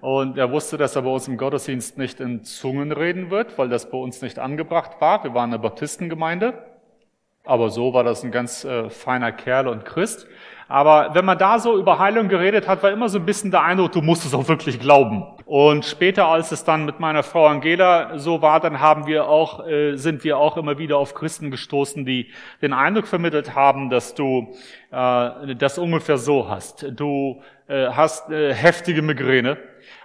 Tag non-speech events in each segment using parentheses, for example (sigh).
Und er wusste, dass er bei uns im Gottesdienst nicht in Zungen reden wird, weil das bei uns nicht angebracht war. Wir waren eine Baptistengemeinde. Aber so war das ein ganz äh, feiner Kerl und Christ. Aber wenn man da so über Heilung geredet hat, war immer so ein bisschen der Eindruck, du musst es auch wirklich glauben. Und später, als es dann mit meiner Frau Angela so war, dann haben wir auch, äh, sind wir auch immer wieder auf Christen gestoßen, die den Eindruck vermittelt haben, dass du äh, das ungefähr so hast. Du hast äh, heftige Migräne.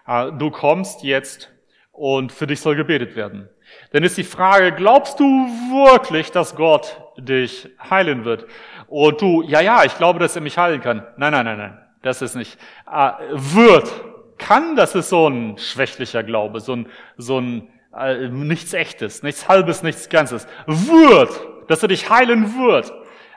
Äh, du kommst jetzt und für dich soll gebetet werden. Dann ist die Frage, glaubst du wirklich, dass Gott dich heilen wird? Und du, ja, ja, ich glaube, dass er mich heilen kann. Nein, nein, nein, nein, das ist nicht. Äh, wird, kann, das ist so ein schwächlicher Glaube, so ein, so ein äh, nichts Echtes, nichts Halbes, nichts Ganzes. Wird, dass er dich heilen wird.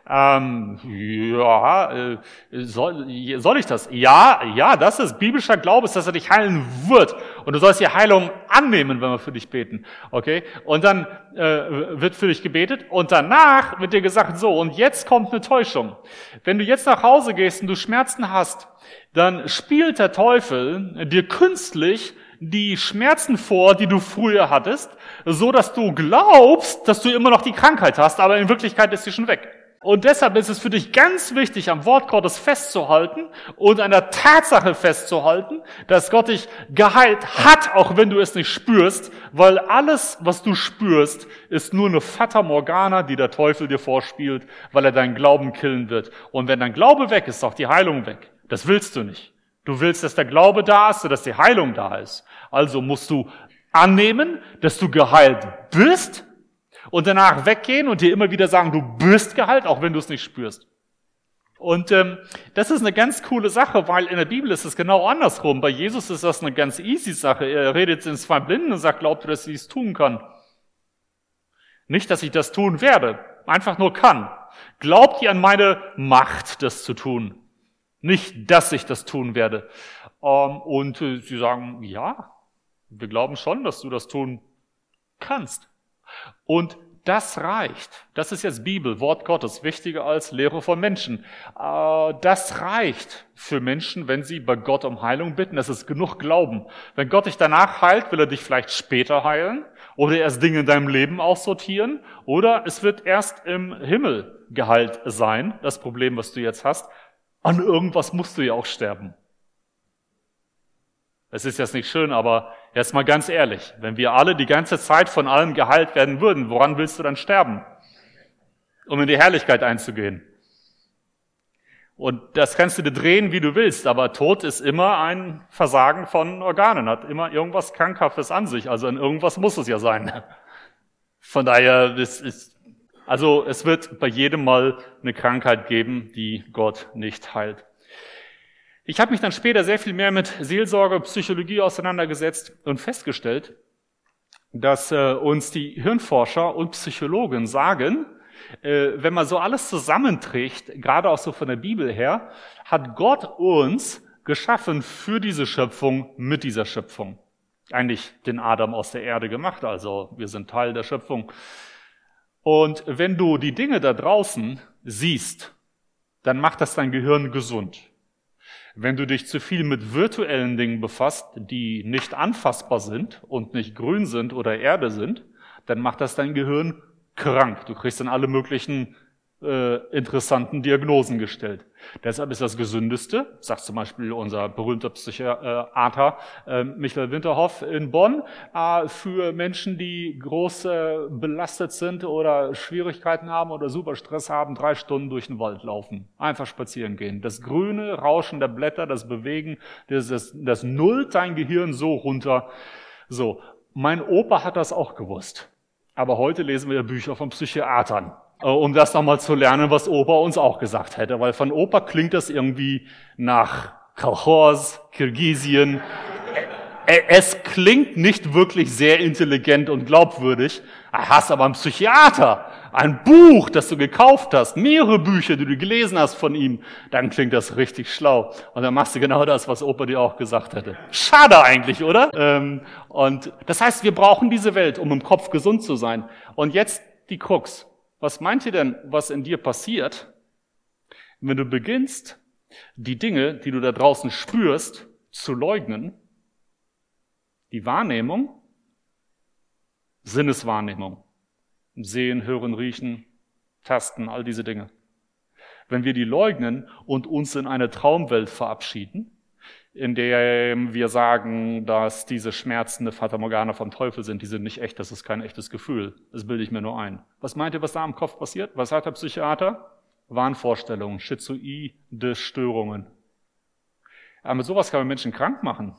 Ähm, ja, äh, soll, soll ich das? Ja, ja, das ist biblischer Glaube, dass er dich heilen wird. Und du sollst die Heilung annehmen, wenn wir für dich beten. Okay? Und dann äh, wird für dich gebetet und danach wird dir gesagt, so, und jetzt kommt eine Täuschung. Wenn du jetzt nach Hause gehst und du Schmerzen hast, dann spielt der Teufel dir künstlich die Schmerzen vor, die du früher hattest, so dass du glaubst, dass du immer noch die Krankheit hast, aber in Wirklichkeit ist sie schon weg. Und deshalb ist es für dich ganz wichtig, am Wort Gottes festzuhalten und an der Tatsache festzuhalten, dass Gott dich geheilt hat, auch wenn du es nicht spürst, weil alles, was du spürst, ist nur eine Fata Morgana, die der Teufel dir vorspielt, weil er deinen Glauben killen wird. Und wenn dein Glaube weg ist, ist auch die Heilung weg. Das willst du nicht. Du willst, dass der Glaube da ist und dass die Heilung da ist. Also musst du annehmen, dass du geheilt bist und danach weggehen und dir immer wieder sagen, du bist geheilt, auch wenn du es nicht spürst. Und ähm, das ist eine ganz coole Sache, weil in der Bibel ist es genau andersrum. Bei Jesus ist das eine ganz easy Sache. Er redet in zwei Blinden und sagt, glaubt ihr, dass ich es tun kann? Nicht, dass ich das tun werde, einfach nur kann. Glaubt ihr an meine Macht, das zu tun? Nicht, dass ich das tun werde. Ähm, und äh, sie sagen, ja, wir glauben schon, dass du das tun kannst. Und das reicht. Das ist jetzt Bibel, Wort Gottes, wichtiger als Lehre von Menschen. Äh, das reicht für Menschen, wenn sie bei Gott um Heilung bitten. Das ist genug Glauben. Wenn Gott dich danach heilt, will er dich vielleicht später heilen oder erst Dinge in deinem Leben aussortieren oder es wird erst im Himmel geheilt sein, das Problem, was du jetzt hast. An irgendwas musst du ja auch sterben. Es ist jetzt nicht schön, aber jetzt mal ganz ehrlich, wenn wir alle die ganze Zeit von allem geheilt werden würden, woran willst du dann sterben? Um in die Herrlichkeit einzugehen. Und das kannst du dir drehen, wie du willst, aber Tod ist immer ein Versagen von Organen, hat immer irgendwas Krankhaftes an sich, also in irgendwas muss es ja sein. (laughs) Von daher, das ist, also es wird bei jedem Mal eine Krankheit geben, die Gott nicht heilt. Ich habe mich dann später sehr viel mehr mit Seelsorge, Psychologie auseinandergesetzt und festgestellt, dass äh, uns die Hirnforscher und Psychologen sagen, äh, wenn man so alles zusammenträgt, gerade auch so von der Bibel her, hat Gott uns geschaffen für diese Schöpfung, mit dieser Schöpfung. Eigentlich den Adam aus der Erde gemacht, also wir sind Teil der Schöpfung. Und wenn du die Dinge da draußen siehst, dann macht das dein Gehirn gesund. Wenn du dich zu viel mit virtuellen Dingen befasst, die nicht anfassbar sind und nicht grün sind oder Erde sind, dann macht das dein Gehirn krank. Du kriegst dann alle möglichen äh, interessanten Diagnosen gestellt. Deshalb ist das Gesündeste, sagt zum Beispiel unser berühmter Psychiater äh, Michael Winterhoff in Bonn, äh, für Menschen, die groß äh, belastet sind oder Schwierigkeiten haben oder super Stress haben, drei Stunden durch den Wald laufen. Einfach spazieren gehen. Das grüne Rauschen der Blätter, das Bewegen, das, das, das nullt dein Gehirn so runter. So, mein Opa hat das auch gewusst. Aber heute lesen wir Bücher von Psychiatern. Äh, um das nochmal zu lernen, was Opa uns auch gesagt hätte. Weil von Opa klingt das irgendwie nach Kolchos, Kirgisien. Es klingt nicht wirklich sehr intelligent und glaubwürdig. Hast aber einen Psychiater, ein Buch, das du gekauft hast, mehrere Bücher, die du gelesen hast von ihm, dann klingt das richtig schlau. Und dann machst du genau das, was Opa dir auch gesagt hätte. Schade eigentlich, oder? Ähm, und das heißt, wir brauchen diese Welt, um im Kopf gesund zu sein. Und jetzt die Krux. Was meint ihr denn, was in dir passiert, wenn du beginnst, die Dinge, die du da draußen spürst, zu leugnen, die Wahrnehmung, Sinneswahrnehmung, Sehen, Hören, Riechen, Tasten, all diese Dinge. Wenn wir die leugnen und uns in eine Traumwelt verabschieden, in der wir sagen, dass diese Schmerzen eine Fata Morgana vom Teufel sind, die sind nicht echt, das ist kein echtes Gefühl. Das bilde ich mir nur ein. Was meint ihr, was da im Kopf passiert? Was sagt der Psychiater? Wahnvorstellungen, schizoide Störungen. Aber mit sowas kann man Menschen krank machen.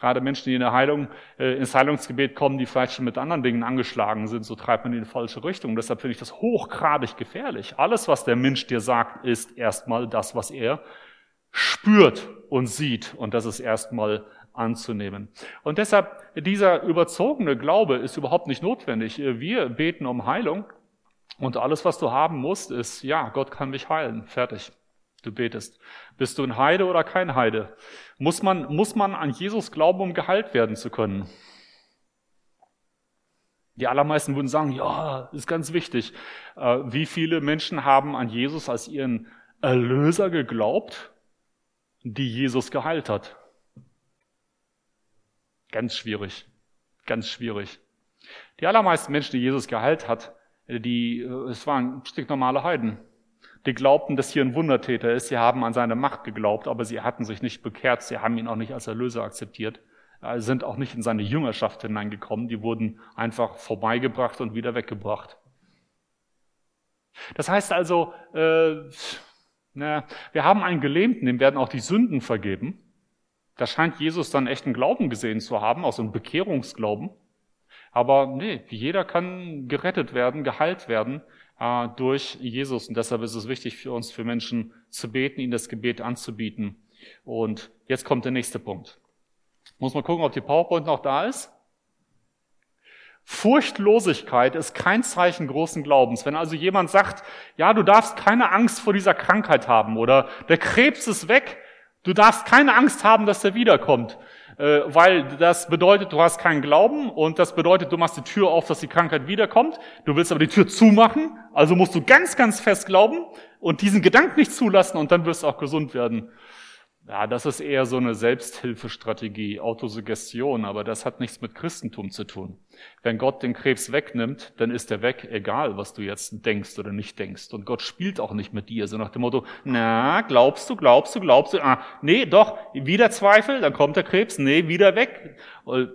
Gerade Menschen, die in der Heilung, äh, ins Heilungsgebet kommen, die vielleicht schon mit anderen Dingen angeschlagen sind, so treibt man in die falsche Richtung. Deshalb finde ich das hochgradig gefährlich. Alles, was der Mensch dir sagt, ist erstmal das, was er spürt und sieht. Und das ist erstmal anzunehmen. Und deshalb, dieser überzogene Glaube ist überhaupt nicht notwendig. Wir beten um Heilung und alles, was du haben musst, ist, ja, Gott kann mich heilen. Fertig. Du betest. Bist du ein Heide oder kein Heide? Muss man, muss man an Jesus glauben, um geheilt werden zu können? Die allermeisten würden sagen, ja, ist ganz wichtig. Äh, wie viele Menschen haben an Jesus als ihren Erlöser geglaubt die Jesus geheilt hat. Ganz schwierig, ganz schwierig. Die allermeisten Menschen, die Jesus geheilt hat, die, äh, es waren stinknormale Heiden. Die glaubten, dass hier ein Wundertäter ist. Sie haben an seine Macht geglaubt, aber sie hatten sich nicht bekehrt. Sie haben ihn auch nicht als Erlöser akzeptiert. Äh, sind auch nicht in seine Jüngerschaft hineingekommen. Die wurden einfach vorbeigebracht und wieder weggebracht. Das heißt also, äh, na, wir haben einen Gelähmten, dem werden auch die Sünden vergeben. Da scheint Jesus dann echten Glauben gesehen zu haben, auch so einen Bekehrungsglauben. Aber nee, jeder kann gerettet werden, geheilt werden äh, durch Jesus. Und deshalb ist es wichtig für uns, für Menschen zu beten, ihnen das Gebet anzubieten. Und jetzt kommt der nächste Punkt. Muss mal gucken, ob die PowerPoint noch da ist. Furchtlosigkeit ist kein Zeichen großen Glaubens. Wenn also jemand sagt, ja, du darfst keine Angst vor dieser Krankheit haben oder der Krebs ist weg, du darfst keine Angst haben, dass er wiederkommt, äh, weil das bedeutet, du hast keinen Glauben und das bedeutet, du machst die Tür auf, dass die Krankheit wiederkommt. Du willst aber die Tür zumachen, also musst du ganz, ganz fest glauben und diesen Gedanken nicht zulassen und dann wirst du auch gesund werden. Ja, das ist eher so eine Selbsthilfestrategie, Autosuggestion, aber das hat nichts mit Christentum zu tun. Wenn Gott den Krebs wegnimmt, dann ist er weg, egal was du jetzt denkst oder nicht denkst. Und Gott spielt auch nicht mit dir, so nach dem Motto, na, glaubst du, glaubst du, glaubst du, ah, nee, doch, wieder Zweifel, dann kommt der Krebs, nee, wieder weg. Und,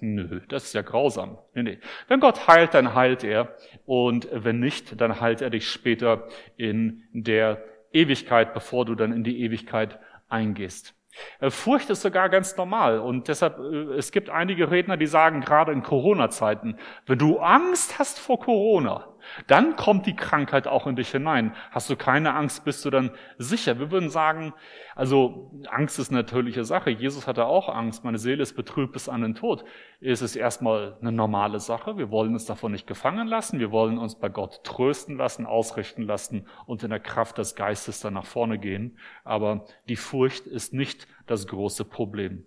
nö, das ist ja grausam. Nee, nee. Wenn Gott heilt, dann heilt er. Und wenn nicht, dann heilt er dich später in der Ewigkeit, bevor du dann in die Ewigkeit eingehst. Äh, Furcht ist sogar ganz normal und deshalb, äh, es gibt einige Redner, die sagen, gerade in Corona-Zeiten, wenn du Angst hast vor Corona, dann kommt die Krankheit auch in dich hinein. Hast du keine Angst, bist du dann sicher. Wir würden sagen, also Angst ist eine natürliche Sache. Jesus hatte auch Angst. Meine Seele ist betrübt bis an den Tod. Es ist erstmal eine normale Sache. Wir wollen uns davon nicht gefangen lassen. Wir wollen uns bei Gott trösten lassen, ausrichten lassen und in der Kraft des Geistes dann nach vorne gehen. Aber die Furcht ist nicht das große Problem.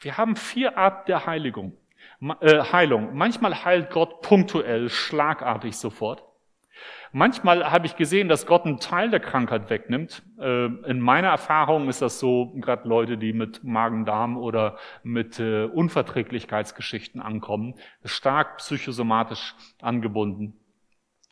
Wir haben vier Arten der Heiligung. Äh, Heilung. Manchmal heilt Gott punktuell, schlagartig sofort. Manchmal habe ich gesehen, dass Gott einen Teil der Krankheit wegnimmt. Äh, in meiner Erfahrung ist das so, gerade Leute, die mit Magen-Darm oder mit äh, Unverträglichkeitsgeschichten ankommen, stark psychosomatisch angebunden.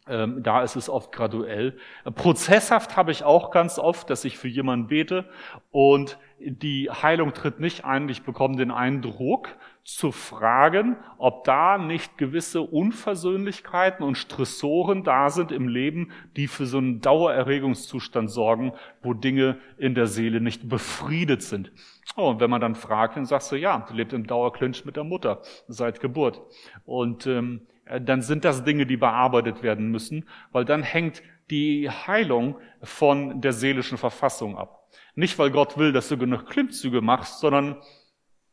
Ähm, da ist es oft graduell. Prozesshaft habe ich auch ganz oft, dass ich für jemanden bete und die Heilung tritt nicht ein. Ich bekomme den Eindruck, zu fragen, ob da nicht gewisse Unversöhnlichkeiten und Stressoren da sind im Leben, die für so einen Dauererregungszustand sorgen, wo Dinge in der Seele nicht befriedet sind. Oh, und wenn man dann fragt, dann sagst du, ja, du lebst im Dauerclinch mit der Mutter seit Geburt. Und ähm, dann sind das Dinge, die bearbeitet werden müssen, weil dann hängt die Heilung von der seelischen Verfassung ab. Nicht, weil Gott will, dass du genug Klimmzüge machst, sondern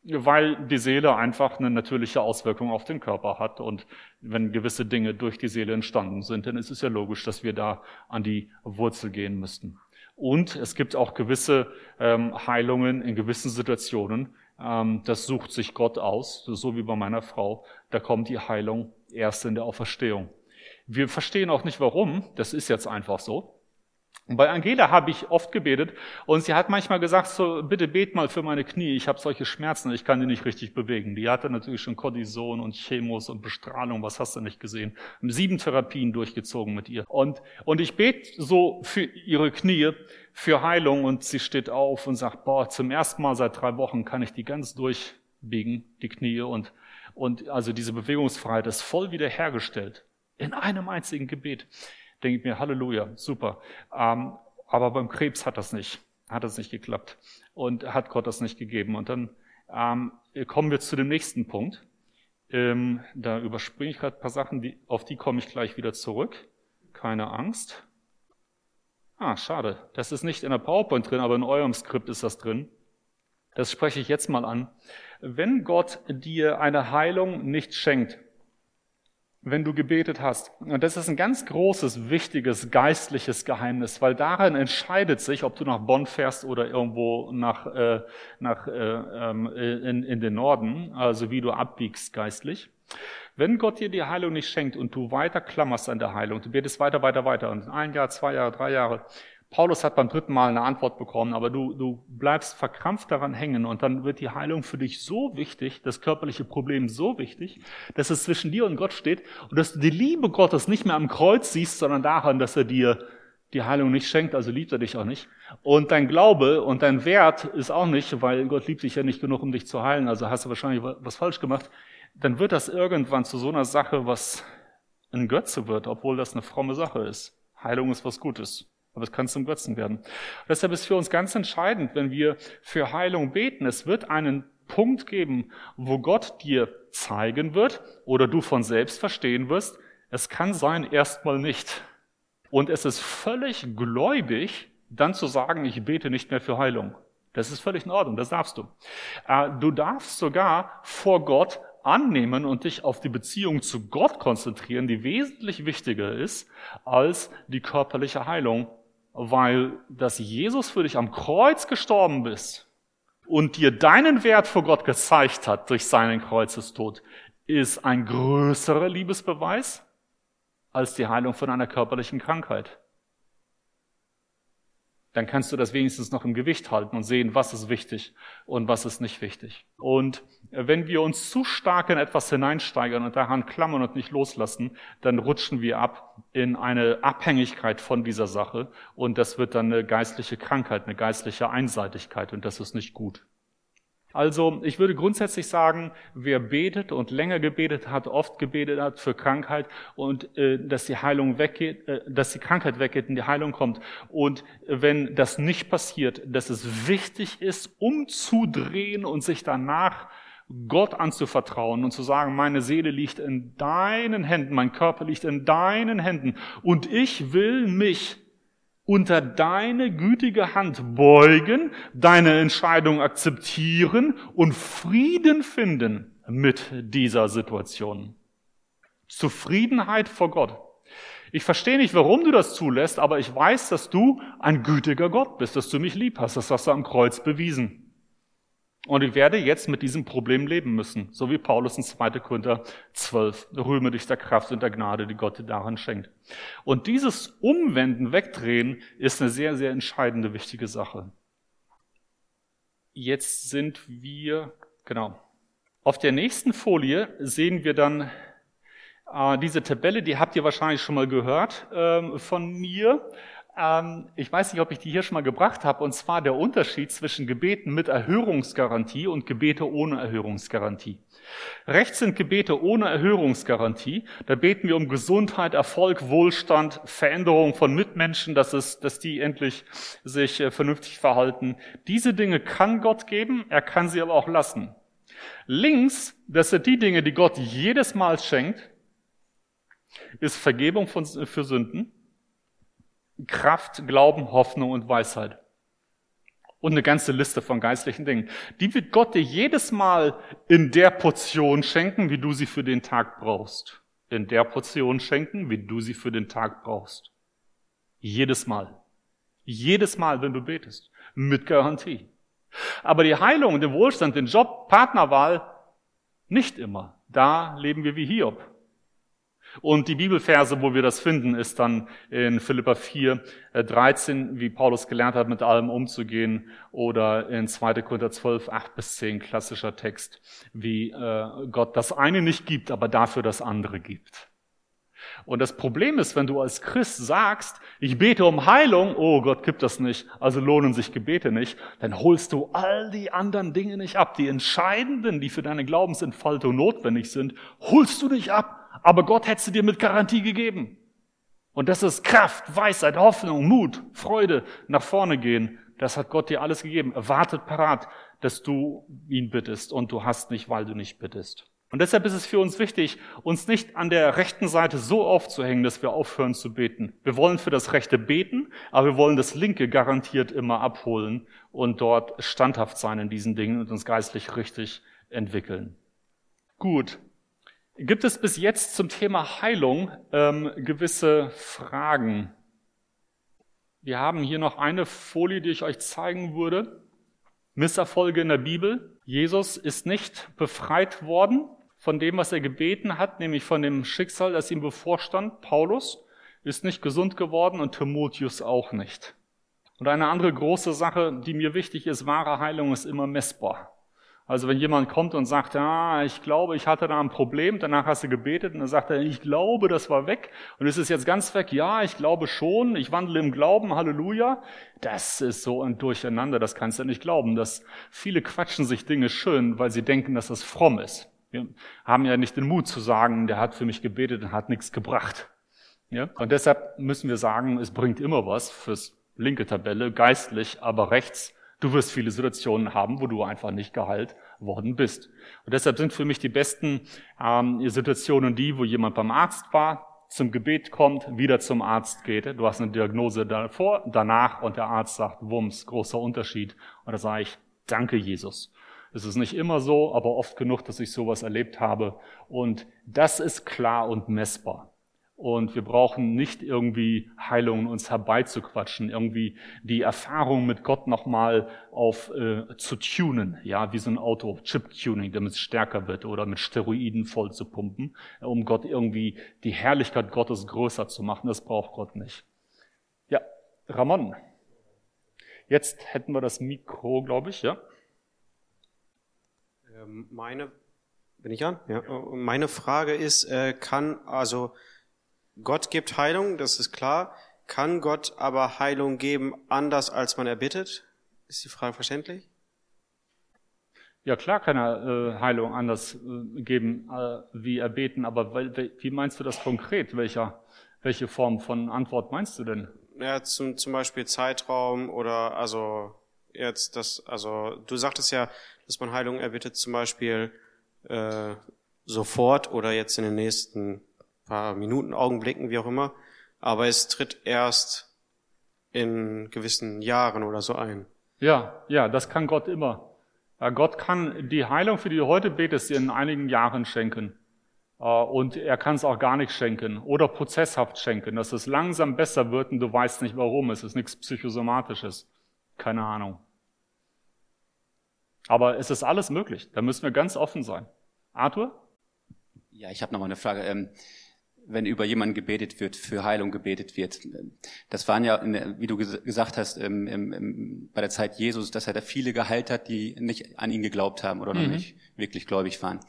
weil die Seele einfach eine natürliche Auswirkung auf den Körper hat. Und wenn gewisse Dinge durch die Seele entstanden sind, dann ist es ja logisch, dass wir da an die Wurzel gehen müssten. Und es gibt auch gewisse ähm, Heilungen in gewissen Situationen. Ähm, das sucht sich Gott aus, so wie bei meiner Frau. Da kommt die Heilung erst in der Auferstehung. Wir verstehen auch nicht warum. Das ist jetzt einfach so. Und bei Angela habe ich oft gebetet und sie hat manchmal gesagt, so bitte bet mal für meine Knie, ich habe solche Schmerzen, ich kann die nicht richtig bewegen. Die hatte natürlich schon Cortison und Chemos und Bestrahlung, was hast du nicht gesehen. Sieben Therapien durchgezogen mit ihr. Und, und ich bete so für ihre Knie, für Heilung und sie steht auf und sagt, boah, zum ersten Mal seit drei Wochen kann ich die ganz durchbiegen, die Knie und, und also diese Bewegungsfreiheit ist voll wiederhergestellt. In einem einzigen Gebet denke ich mir, Halleluja, super. Ähm, aber beim Krebs hat das nicht, hat das nicht geklappt und hat Gott das nicht gegeben. Und dann ähm, kommen wir zu dem nächsten Punkt. Ähm, da überspringe ich gerade ein paar Sachen, die, auf die komme ich gleich wieder zurück. Keine Angst. Ah, schade. Das ist nicht in der PowerPoint drin, aber in eurem Skript ist das drin. Das spreche ich jetzt mal an. Wenn Gott dir eine Heilung nicht schenkt, wenn du gebetet hast. Und das ist ein ganz großes, wichtiges, geistliches Geheimnis, weil darin entscheidet sich, ob du nach Bonn fährst oder irgendwo nach, äh, nach, äh, ähm, in, in den Norden, also wie du abbiegst geistlich. Wenn Gott dir die Heilung nicht schenkt und du weiter klammerst an der Heilung, du betest weiter, weiter, weiter und ein Jahr, zwei Jahre, drei Jahre, Paulus hat beim dritten Mal eine Antwort bekommen, aber du, du bleibst verkrampft daran hängen und dann wird die Heilung für dich so wichtig, das körperliche Problem so wichtig, dass es zwischen dir und Gott steht und dass du die Liebe Gottes nicht mehr am Kreuz siehst, sondern daran, dass er dir die Heilung nicht schenkt, also liebt er dich auch nicht. Und dein Glaube und dein Wert ist auch nicht, weil Gott liebt dich ja nicht genug, um dich zu heilen, also hast du wahrscheinlich was falsch gemacht. Dann wird das irgendwann zu so einer Sache, was ein Götze wird, obwohl das eine fromme Sache ist. Heilung ist was Gutes. Aber es kann zum Götzen werden. Deshalb ist für uns ganz entscheidend, wenn wir für Heilung beten, es wird einen Punkt geben, wo Gott dir zeigen wird oder du von selbst verstehen wirst, es kann sein erstmal nicht. Und es ist völlig gläubig, dann zu sagen, ich bete nicht mehr für Heilung. Das ist völlig in Ordnung, das darfst du. Äh, du darfst sogar vor Gott annehmen und dich auf die Beziehung zu Gott konzentrieren, die wesentlich wichtiger ist als die körperliche Heilung weil dass Jesus für dich am Kreuz gestorben bist und dir deinen Wert vor Gott gezeigt hat durch seinen Kreuzestod, ist ein größerer Liebesbeweis als die Heilung von einer körperlichen Krankheit dann kannst du das wenigstens noch im Gewicht halten und sehen, was ist wichtig und was ist nicht wichtig. Und wenn wir uns zu stark in etwas hineinsteigern und daran klammern und nicht loslassen, dann rutschen wir ab in eine Abhängigkeit von dieser Sache und das wird dann eine geistliche Krankheit, eine geistliche Einseitigkeit und das ist nicht gut. Also ich würde grundsätzlich sagen, wer betet und länger gebetet hat, oft gebetet hat für Krankheit und äh, dass die Heilung weggeht, äh, dass die Krankheit weggeht und die Heilung kommt. Und wenn das nicht passiert, dass es wichtig ist, umzudrehen und sich danach Gott anzuvertrauen und zu sagen, meine Seele liegt in deinen Händen, mein Körper liegt in deinen Händen und ich will mich unter deine gütige Hand beugen, deine Entscheidung akzeptieren und Frieden finden mit dieser Situation. Zufriedenheit vor Gott. Ich verstehe nicht, warum du das zulässt, aber ich weiß, dass du ein gütiger Gott bist, dass du mich lieb hast. Das hast du am Kreuz bewiesen. Und ich werde jetzt mit diesem Problem leben müssen, so wie Paulus in 2. Korinther 12, rühme dich der Kraft und der Gnade, die Gott dir daran schenkt. Und dieses Umwenden, Wegdrehen ist eine sehr, sehr entscheidende, wichtige Sache. Jetzt sind wir, genau, auf der nächsten Folie sehen wir dann äh, diese Tabelle, die habt ihr wahrscheinlich schon mal gehört äh, von mir. Ähm, ich weiß nicht, ob ich die hier schon mal gebracht habe, und zwar der Unterschied zwischen Gebeten mit Erhörungsgarantie und Gebete ohne Erhörungsgarantie. Rechts sind Gebete ohne Erhörungsgarantie. Da beten wir um Gesundheit, Erfolg, Wohlstand, Veränderung von Mitmenschen, dass, es, dass die endlich sich äh, vernünftig verhalten. Diese Dinge kann Gott geben, er kann sie aber auch lassen. Links, das sind die Dinge, die Gott jedes Mal schenkt, ist Vergebung von, für Sünden Kraft, Glauben, Hoffnung und Weisheit. Und eine ganze Liste von geistlichen Dingen. Die wird Gott dir jedes Mal in der Portion schenken, wie du sie für den Tag brauchst. In der Portion schenken, wie du sie für den Tag brauchst. Jedes Mal. Jedes Mal, wenn du betest. Mit Garantie. Aber die Heilung, den Wohlstand, den Job, Partnerwahl, nicht immer. Da leben wir wie Hiob. Und die Bibelverse, wo wir das finden, ist dann in Philippa 4, 13, äh, wie Paulus gelernt hat, mit allem umzugehen, oder in 2. Korinther 12, 8 bis 10, klassischer Text, wie äh, Gott das eine nicht gibt, aber dafür das andere gibt. Und das Problem ist, wenn du als Christ sagst, ich bete um Heilung, oh Gott gibt das nicht, also lohnen sich Gebete nicht, dann holst du all die anderen Dinge nicht ab. Die entscheidenden, die für deine Glaubensentfaltung notwendig sind, holst du nicht ab aber Gott hätte sie dir mit Garantie gegeben. Und das ist Kraft, Weisheit, Hoffnung, Mut, Freude, nach vorne gehen. Das hat Gott dir alles gegeben. Er wartet parat, dass du ihn bittest und du hast nicht, weil du nicht bittest. Und deshalb ist es für uns wichtig, uns nicht an der rechten Seite so aufzuhängen, dass wir aufhören zu beten. Wir wollen für das Rechte beten, aber wir wollen das Linke garantiert immer abholen und dort standhaft sein in diesen Dingen und uns geistlich richtig entwickeln. Gut, Gibt es bis jetzt zum Thema Heilung ähm, gewisse Fragen? Wir haben hier noch eine Folie, die ich euch zeigen würde. Misserfolge in der Bibel. Jesus ist nicht befreit worden von dem, was er gebeten hat, nämlich von dem Schicksal, das ihm bevorstand. Paulus ist nicht gesund geworden und Timotheus auch nicht. Und eine andere große Sache, die mir wichtig ist, wahre Heilung ist immer messbar. Also wenn jemand kommt und sagt, ja, ich glaube, ich hatte da ein Problem, danach hast du gebetet und dann sagt er, ich glaube, das war weg und es ist jetzt ganz weg. Ja, ich glaube schon, ich wandle im Glauben, Halleluja. Das ist so ein Durcheinander, das kannst du nicht glauben. Dass viele quatschen sich Dinge schön, weil sie denken, dass das fromm ist. Wir haben ja nicht den Mut zu sagen, der hat für mich gebetet und hat nichts gebracht. Ja? Und deshalb müssen wir sagen, es bringt immer was fürs linke Tabelle, geistlich, aber rechts Du wirst viele Situationen haben, wo du einfach nicht geheilt worden bist. Und deshalb sind für mich die besten ähm, Situationen die, wo jemand beim Arzt war, zum Gebet kommt, wieder zum Arzt geht. Du hast eine Diagnose davor, danach und der Arzt sagt, Wumms, großer Unterschied. Und da sage ich, danke Jesus. Es ist nicht immer so, aber oft genug, dass ich sowas erlebt habe. Und das ist klar und messbar. Und wir brauchen nicht irgendwie Heilungen uns herbeizuquatschen, irgendwie die Erfahrung mit Gott nochmal auf äh, zu tunen, ja, wie so ein Auto, Chip-Tuning, damit es stärker wird oder mit Steroiden voll zu pumpen, um Gott irgendwie die Herrlichkeit Gottes größer zu machen. Das braucht Gott nicht. Ja, Ramon. Jetzt hätten wir das Mikro, glaube ich, ja. Ähm, meine, bin ich an? Ja. Meine Frage ist, äh, kann also Gott gibt Heilung, das ist klar. Kann Gott aber Heilung geben, anders als man erbittet? Ist die Frage verständlich? Ja, klar kann er äh, Heilung anders äh, geben, äh, wie erbeten, aber weil, wie meinst du das konkret? Welcher, welche Form von Antwort meinst du denn? Ja, zum, zum Beispiel Zeitraum oder also jetzt das, also du sagtest ja, dass man Heilung erbittet zum Beispiel äh, sofort oder jetzt in den nächsten paar Minuten, Augenblicken, wie auch immer, aber es tritt erst in gewissen Jahren oder so ein. Ja, ja, das kann Gott immer. Gott kann die Heilung, für die du heute betest, dir in einigen Jahren schenken. Äh, und er kann es auch gar nicht schenken oder prozesshaft schenken, dass es langsam besser wird und du weißt nicht warum. Es ist nichts Psychosomatisches. Keine Ahnung. Aber es ist alles möglich. Da müssen wir ganz offen sein. Arthur? Ja, ich habe noch mal eine Frage. Wenn über jemanden gebetet wird, für Heilung gebetet wird. Das waren ja, wie du gesagt hast, im, im, bei der Zeit Jesus, dass er da viele geheilt hat, die nicht an ihn geglaubt haben oder noch mhm. nicht wirklich gläubig waren.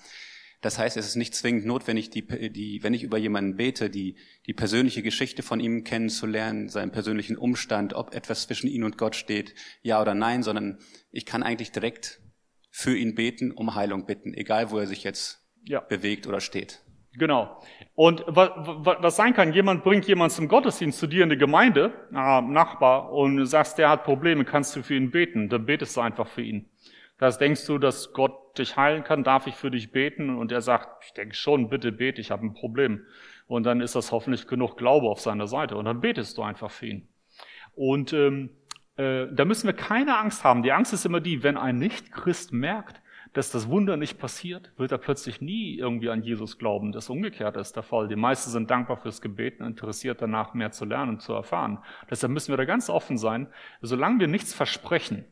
Das heißt, es ist nicht zwingend notwendig, die, die, wenn ich über jemanden bete, die, die persönliche Geschichte von ihm kennenzulernen, seinen persönlichen Umstand, ob etwas zwischen ihm und Gott steht, ja oder nein, sondern ich kann eigentlich direkt für ihn beten, um Heilung bitten, egal wo er sich jetzt ja. bewegt oder steht. Genau. Und was, sein kann, jemand bringt jemand zum Gottesdienst zu dir in die Gemeinde, äh, Nachbar, und sagst, der hat Probleme, kannst du für ihn beten, dann betest du einfach für ihn. Das denkst du, dass Gott dich heilen kann, darf ich für dich beten? Und er sagt, ich denke schon, bitte bete, ich habe ein Problem. Und dann ist das hoffentlich genug Glaube auf seiner Seite. Und dann betest du einfach für ihn. Und ähm, äh, da müssen wir keine Angst haben. Die Angst ist immer die, wenn ein Nicht-Christ merkt, dass das Wunder nicht passiert, wird er plötzlich nie irgendwie an Jesus glauben. Das Umgekehrte ist der Fall. Die meisten sind dankbar fürs Gebet und interessiert danach mehr zu lernen und zu erfahren. Deshalb müssen wir da ganz offen sein. Solange wir nichts versprechen,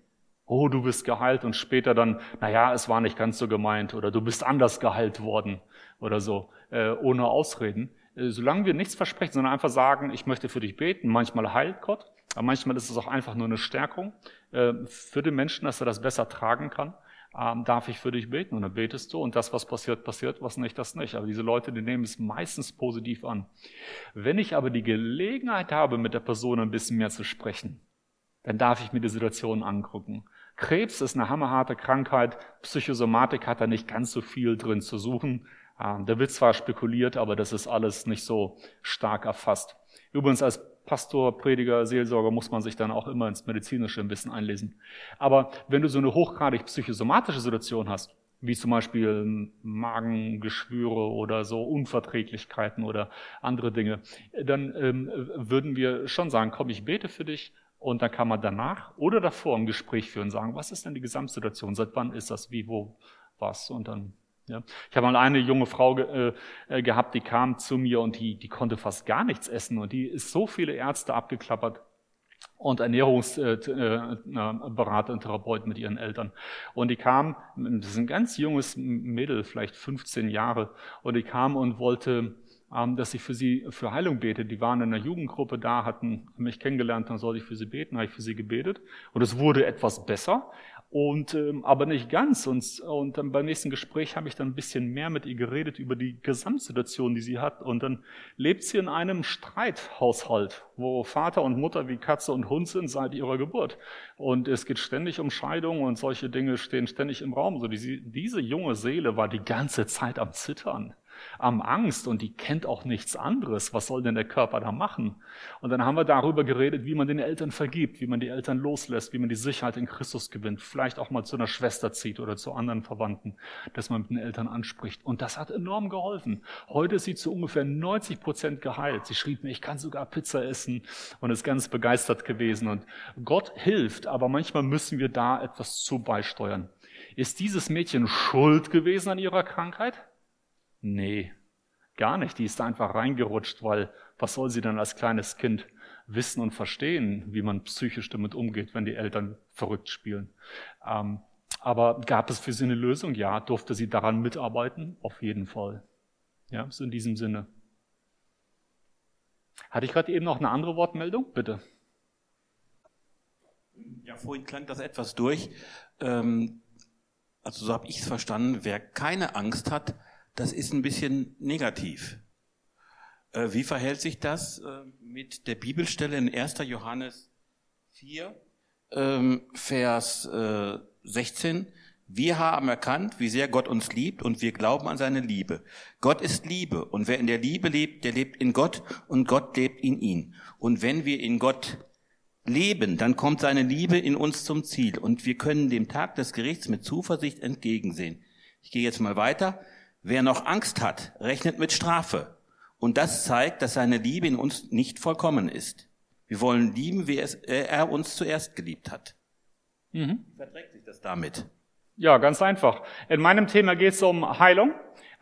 oh, du bist geheilt und später dann, na ja, es war nicht ganz so gemeint oder du bist anders geheilt worden oder so, äh, ohne Ausreden, äh, solange wir nichts versprechen, sondern einfach sagen, ich möchte für dich beten, manchmal heilt Gott, aber manchmal ist es auch einfach nur eine Stärkung äh, für den Menschen, dass er das besser tragen kann, ähm, darf ich für dich beten und dann betest du und das, was passiert, passiert, was nicht, das nicht. Aber diese Leute, die nehmen es meistens positiv an. Wenn ich aber die Gelegenheit habe, mit der Person ein bisschen mehr zu sprechen, dann darf ich mir die Situation angucken. Krebs ist eine hammerharte Krankheit, Psychosomatik hat da nicht ganz so viel drin zu suchen. Ähm, da wird zwar spekuliert, aber das ist alles nicht so stark erfasst. Übrigens als Pastor, Prediger, Seelsorger muss man sich dann auch immer ins Medizinische ein bisschen einlesen. Aber wenn du so eine hochgradig psychosomatische Situation hast, wie zum Beispiel Magengeschwüre oder so Unverträglichkeiten oder andere Dinge, dann ähm, würden wir schon sagen, komm, ich bete für dich und dann kann man danach oder davor ein Gespräch führen, sagen, was ist denn die Gesamtsituation, seit wann ist das, wie, wo, was? Und dann ja. Ich habe mal eine junge Frau ge, äh, gehabt, die kam zu mir und die, die konnte fast gar nichts essen und die ist so viele Ärzte abgeklappert und Ernährungsberater und Therapeut mit ihren Eltern. Und die kam, das ist ein ganz junges Mädel, vielleicht 15 Jahre, und die kam und wollte, ähm, dass ich für sie für Heilung bete. Die waren in einer Jugendgruppe da, hatten mich kennengelernt, dann sollte ich für sie beten, habe ich für sie gebetet. Und es wurde etwas besser, und ähm, aber nicht ganz. Und, und dann beim nächsten Gespräch habe ich dann ein bisschen mehr mit ihr geredet über die Gesamtsituation, die sie hat. Und dann lebt sie in einem Streithaushalt, wo Vater und Mutter wie Katze und Hund sind seit ihrer Geburt. Und es geht ständig um Scheidung und solche Dinge stehen ständig im Raum. So diese, diese junge Seele war die ganze Zeit am Zittern am Angst und die kennt auch nichts anderes. Was soll denn der Körper da machen? Und dann haben wir darüber geredet, wie man den Eltern vergibt, wie man die Eltern loslässt, wie man die Sicherheit in Christus gewinnt, vielleicht auch mal zu einer Schwester zieht oder zu anderen Verwandten, dass man mit den Eltern anspricht. Und das hat enorm geholfen. Heute ist sie zu ungefähr 90 Prozent geheilt. Sie schrieb mir, ich kann sogar Pizza essen und ist ganz begeistert gewesen. Und Gott hilft, aber manchmal müssen wir da etwas zu beisteuern. Ist dieses Mädchen schuld gewesen an ihrer Krankheit? Nee, gar nicht. Die ist einfach reingerutscht, weil was soll sie dann als kleines Kind wissen und verstehen, wie man psychisch damit umgeht, wenn die Eltern verrückt spielen. Ähm, aber gab es für sie eine Lösung? Ja. Durfte sie daran mitarbeiten? Auf jeden Fall. Ja, so in diesem Sinne. Hatte ich gerade eben noch eine andere Wortmeldung? Bitte. Ja, vorhin klang das etwas durch. Ähm, also so habe ich es verstanden. Wer keine Angst hat, das ist ein bisschen negativ. Äh, wie verhält sich das äh, mit der Bibelstelle in 1. Johannes 4, ähm, Vers 16? Äh, wir haben erkannt, wie sehr Gott uns liebt und wir glauben an seine Liebe. Gott ist Liebe und wer in der Liebe lebt, der lebt in Gott und Gott lebt in ihn. Und wenn wir in Gott leben, dann kommt seine Liebe in uns zum Ziel und wir können dem Tag des Gerichts mit Zuversicht entgegensehen. Ich gehe jetzt mal weiter. Wer noch Angst hat, rechnet mit Strafe. Und das zeigt, dass seine Liebe in uns nicht vollkommen ist. Wir wollen lieben, wie es, äh, er uns zuerst geliebt hat. Mhm. Wie verträgt sich das damit? Ja, ganz einfach. In meinem Thema geht es um Heilung.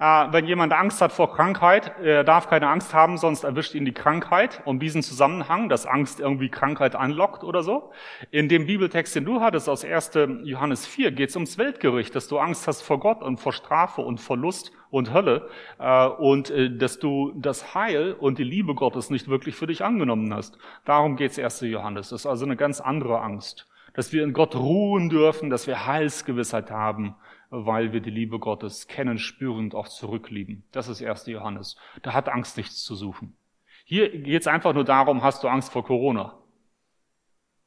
Äh, wenn jemand Angst hat vor Krankheit, er darf keine Angst haben, sonst erwischt ihn die Krankheit. Um diesen Zusammenhang, dass Angst irgendwie Krankheit anlockt oder so. In dem Bibeltext, den du hattest aus 1. Johannes 4, geht es ums Weltgericht, dass du Angst hast vor Gott und vor Strafe und Verlust und Hölle äh, und äh, dass du das Heil und die Liebe Gottes nicht wirklich für dich angenommen hast. Darum geht es 1. Johannes. Das ist also eine ganz andere Angst. Dass wir in Gott ruhen dürfen, dass wir Heilsgewissheit haben weil wir die Liebe Gottes kennen, spüren und auch zurücklieben. Das ist 1. Johannes. Da hat Angst nichts zu suchen. Hier geht es einfach nur darum, hast du Angst vor Corona?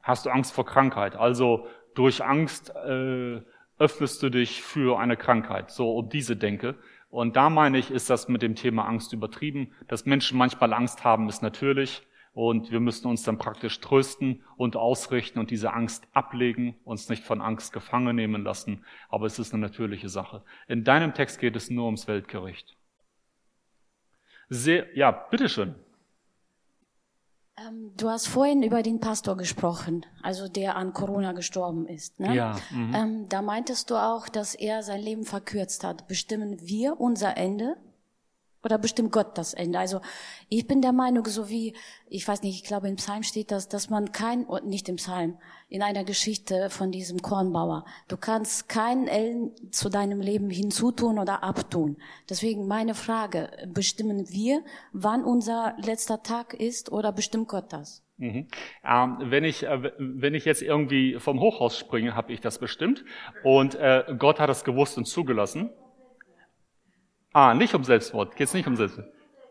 Hast du Angst vor Krankheit? Also durch Angst äh, öffnest du dich für eine Krankheit. So um diese Denke. Und da meine ich, ist das mit dem Thema Angst übertrieben. Dass Menschen manchmal Angst haben, ist natürlich. Und wir müssen uns dann praktisch trösten und ausrichten und diese Angst ablegen, uns nicht von Angst gefangen nehmen lassen. Aber es ist eine natürliche Sache. In deinem Text geht es nur ums Weltgericht. Sehr, ja, bitteschön. Ähm, du hast vorhin über den Pastor gesprochen, also der an Corona gestorben ist. Ne? Ja. Mhm. Ähm, da meintest du auch, dass er sein Leben verkürzt hat. Bestimmen wir unser Ende? Oder bestimmt Gott das Ende? Also ich bin der Meinung, so wie, ich weiß nicht, ich glaube im Psalm steht das, dass man kein, nicht im Psalm, in einer Geschichte von diesem Kornbauer, du kannst keinen Ellen zu deinem Leben hinzutun oder abtun. Deswegen meine Frage, bestimmen wir, wann unser letzter Tag ist oder bestimmt Gott das? Mhm. Ähm, wenn, ich, äh, wenn ich jetzt irgendwie vom Hochhaus springe, habe ich das bestimmt. Und äh, Gott hat das gewusst und zugelassen. Ah, nicht um Selbstmord. Geht es nicht um Selbstmord.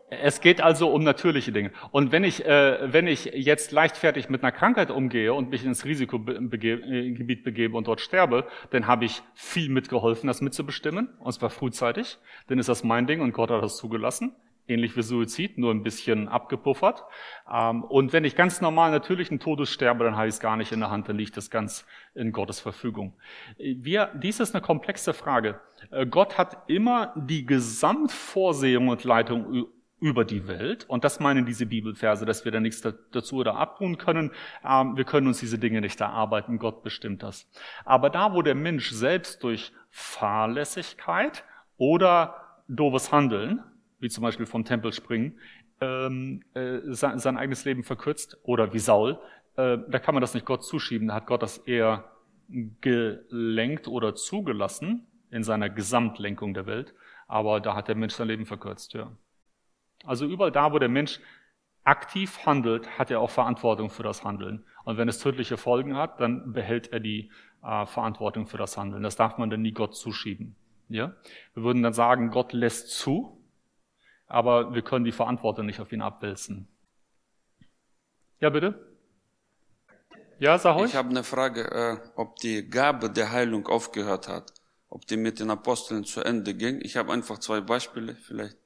Es geht also um natürliche Dinge. Und wenn ich, äh, wenn ich jetzt leichtfertig mit einer Krankheit umgehe und mich ins Risikogebiet begebe und dort sterbe, dann habe ich viel mitgeholfen, das mitzubestimmen, und zwar frühzeitig. Dann ist das mein Ding und Gott hat das zugelassen ähnlich wie Suizid, nur ein bisschen abgepuffert. Ähm, und wenn ich ganz normal natürlichen Todes sterbe, dann habe ich es gar nicht in der Hand, dann liegt es ganz in Gottes Verfügung. Wir, dies ist eine komplexe Frage. Äh, Gott hat immer die Gesamtvorsehung und Leitung über die Welt. Und das meinen diese Bibelverse, dass wir da nichts dazu oder abtun können. Ähm, wir können uns diese Dinge nicht erarbeiten. Gott bestimmt das. Aber da, wo der Mensch selbst durch Fahrlässigkeit oder doofes Handeln wie zum Beispiel vom Tempel springen, ähm, äh, sein, sein, eigenes Leben verkürzt oder wie Saul, äh, da kann man das nicht Gott zuschieben. Da hat Gott das eher gelenkt oder zugelassen in seiner Gesamtlenkung der Welt. Aber da hat der Mensch sein Leben verkürzt, ja. Also überall da, wo der Mensch aktiv handelt, hat er auch Verantwortung für das Handeln. Und wenn es tödliche Folgen hat, dann behält er die äh, Verantwortung für das Handeln. Das darf man dann nie Gott zuschieben. Ja? Wir würden dann sagen, Gott lässt zu, aber wir können die Verantwortung nicht auf ihn abwälzen. Ja, bitte? Ja, sag euch. Ich habe eine Frage, äh, ob die Gabe der Heilung aufgehört hat, ob die mit den Aposteln zu Ende ging. Ich habe einfach zwei Beispiele vielleicht.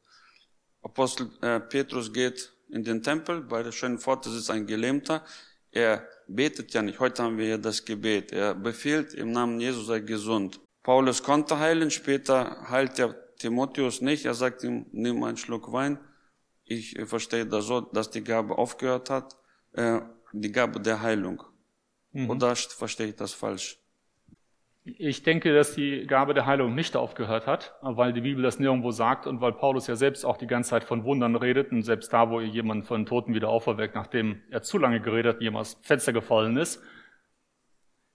Apostel äh, Petrus geht in den Tempel, bei der schönen Pforte sitzt ein Gelähmter. Er betet ja nicht. Heute haben wir ja das Gebet. Er befiehlt im Namen Jesus sei gesund. Paulus konnte heilen, später heilt er Timotheus nicht. Er sagt ihm, nimm einen Schluck Wein. Ich verstehe das so, dass die Gabe aufgehört hat, äh, die Gabe der Heilung. Mhm. Oder verstehe ich das falsch? Ich denke, dass die Gabe der Heilung nicht aufgehört hat, weil die Bibel das nirgendwo sagt und weil Paulus ja selbst auch die ganze Zeit von Wundern redet und selbst da, wo jemand von Toten wieder auferweckt, nachdem er zu lange geredet, jemand aus Fenster gefallen ist,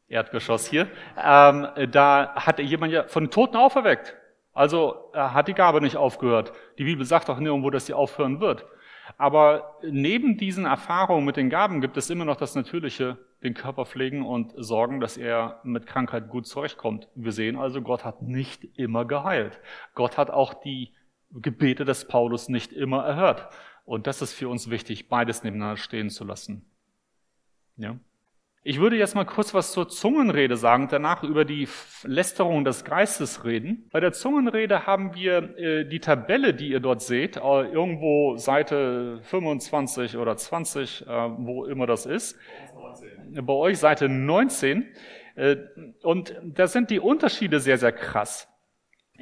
Erdgeschoss hier, ähm, da hat jemand ja von Toten auferweckt. Also hat die Gabe nicht aufgehört. Die Bibel sagt auch nirgendwo, dass sie aufhören wird. Aber neben diesen Erfahrungen mit den Gaben gibt es immer noch das Natürliche, den Körper pflegen und sorgen, dass er mit Krankheit gut zurechtkommt. Wir sehen also, Gott hat nicht immer geheilt. Gott hat auch die Gebete des Paulus nicht immer erhört. Und das ist für uns wichtig, beides nebeneinander stehen zu lassen. Ja. Ich würde jetzt mal kurz was zur Zungenrede sagen und danach über die Lästerung des Geistes reden. Bei der Zungenrede haben wir äh, die Tabelle, die ihr dort seht, äh, irgendwo Seite 25 oder 20, äh, wo immer das ist. 19. Bei euch Seite 19. Äh, und da sind die Unterschiede sehr, sehr krass.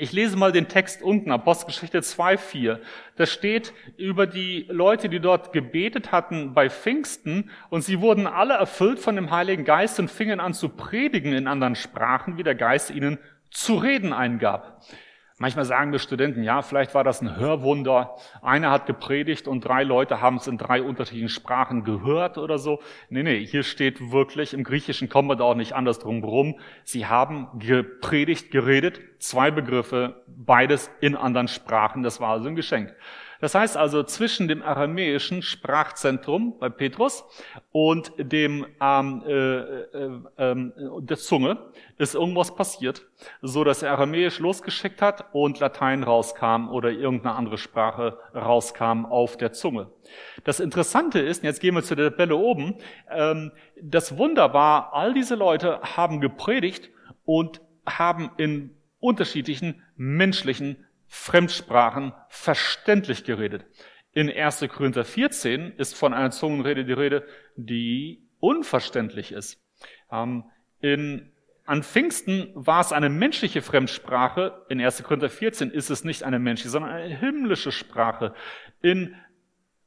Ich lese mal den Text unten, Apostelgeschichte 2,4. Da steht über die Leute, die dort gebetet hatten bei Pfingsten und sie wurden alle erfüllt von dem Heiligen Geist und fingen an zu predigen in anderen Sprachen, wie der Geist ihnen zu reden eingab. Manchmal sagen wir Studenten, ja, vielleicht war das ein Hörwunder. Einer hat gepredigt und drei Leute haben es in drei unterschiedlichen Sprachen gehört oder so. Nee, nee, hier steht wirklich, im Griechischen kommen wir da auch nicht anders drum rum. Sie haben gepredigt, geredet, zwei Begriffe, beides in anderen Sprachen. Das war also ein Geschenk. Das heißt also, zwischen dem aramäischen Sprachzentrum bei Petrus und dem ähm, äh, äh, äh, der Zunge ist irgendwas passiert, so dass er aramäisch losgeschickt hat und Latein rauskam oder irgendeine andere Sprache rauskam auf der Zunge. Das Interessante ist, jetzt gehen wir zu der Tabelle oben, ähm, das Wunder war, all diese Leute haben gepredigt und haben in unterschiedlichen menschlichen Fremdsprachen verständlich geredet. In 1. Korinther 14 ist von einer Zungenrede die Rede, die unverständlich ist. Ähm, in, an Pfingsten war es eine menschliche Fremdsprache. In 1. Korinther 14 ist es nicht eine menschliche, sondern eine himmlische Sprache. In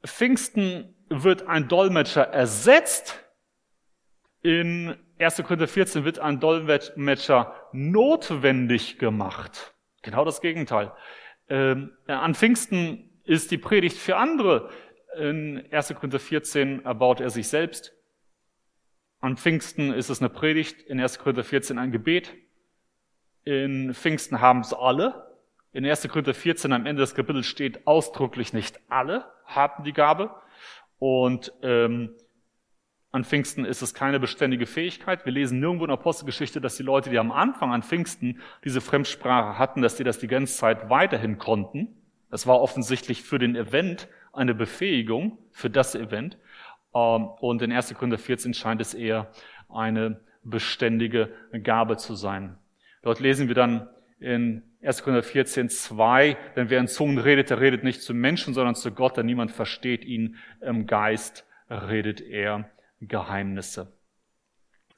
Pfingsten wird ein Dolmetscher ersetzt. In 1. Korinther 14 wird ein Dolmetscher notwendig gemacht. Genau das Gegenteil. Ähm, an Pfingsten ist die Predigt für andere. In 1. Korinther 14 erbaut er sich selbst. An Pfingsten ist es eine Predigt, in 1. Korinther 14 ein Gebet. In Pfingsten haben es alle. In 1. Korinther 14 am Ende des Kapitels steht ausdrücklich nicht alle haben die Gabe. Und ähm, an Pfingsten ist es keine beständige Fähigkeit. Wir lesen nirgendwo in der Apostelgeschichte, dass die Leute, die am Anfang an Pfingsten diese Fremdsprache hatten, dass die das die ganze Zeit weiterhin konnten. Das war offensichtlich für den Event eine Befähigung, für das Event. Ähm, und in 1. Korinther 14 scheint es eher eine beständige Gabe zu sein. Dort lesen wir dann in 1. Korinther 14, 2, denn wer in Zungen redet, der redet nicht zu Menschen, sondern zu Gott, denn niemand versteht ihn. Im Geist redet er Geheimnisse.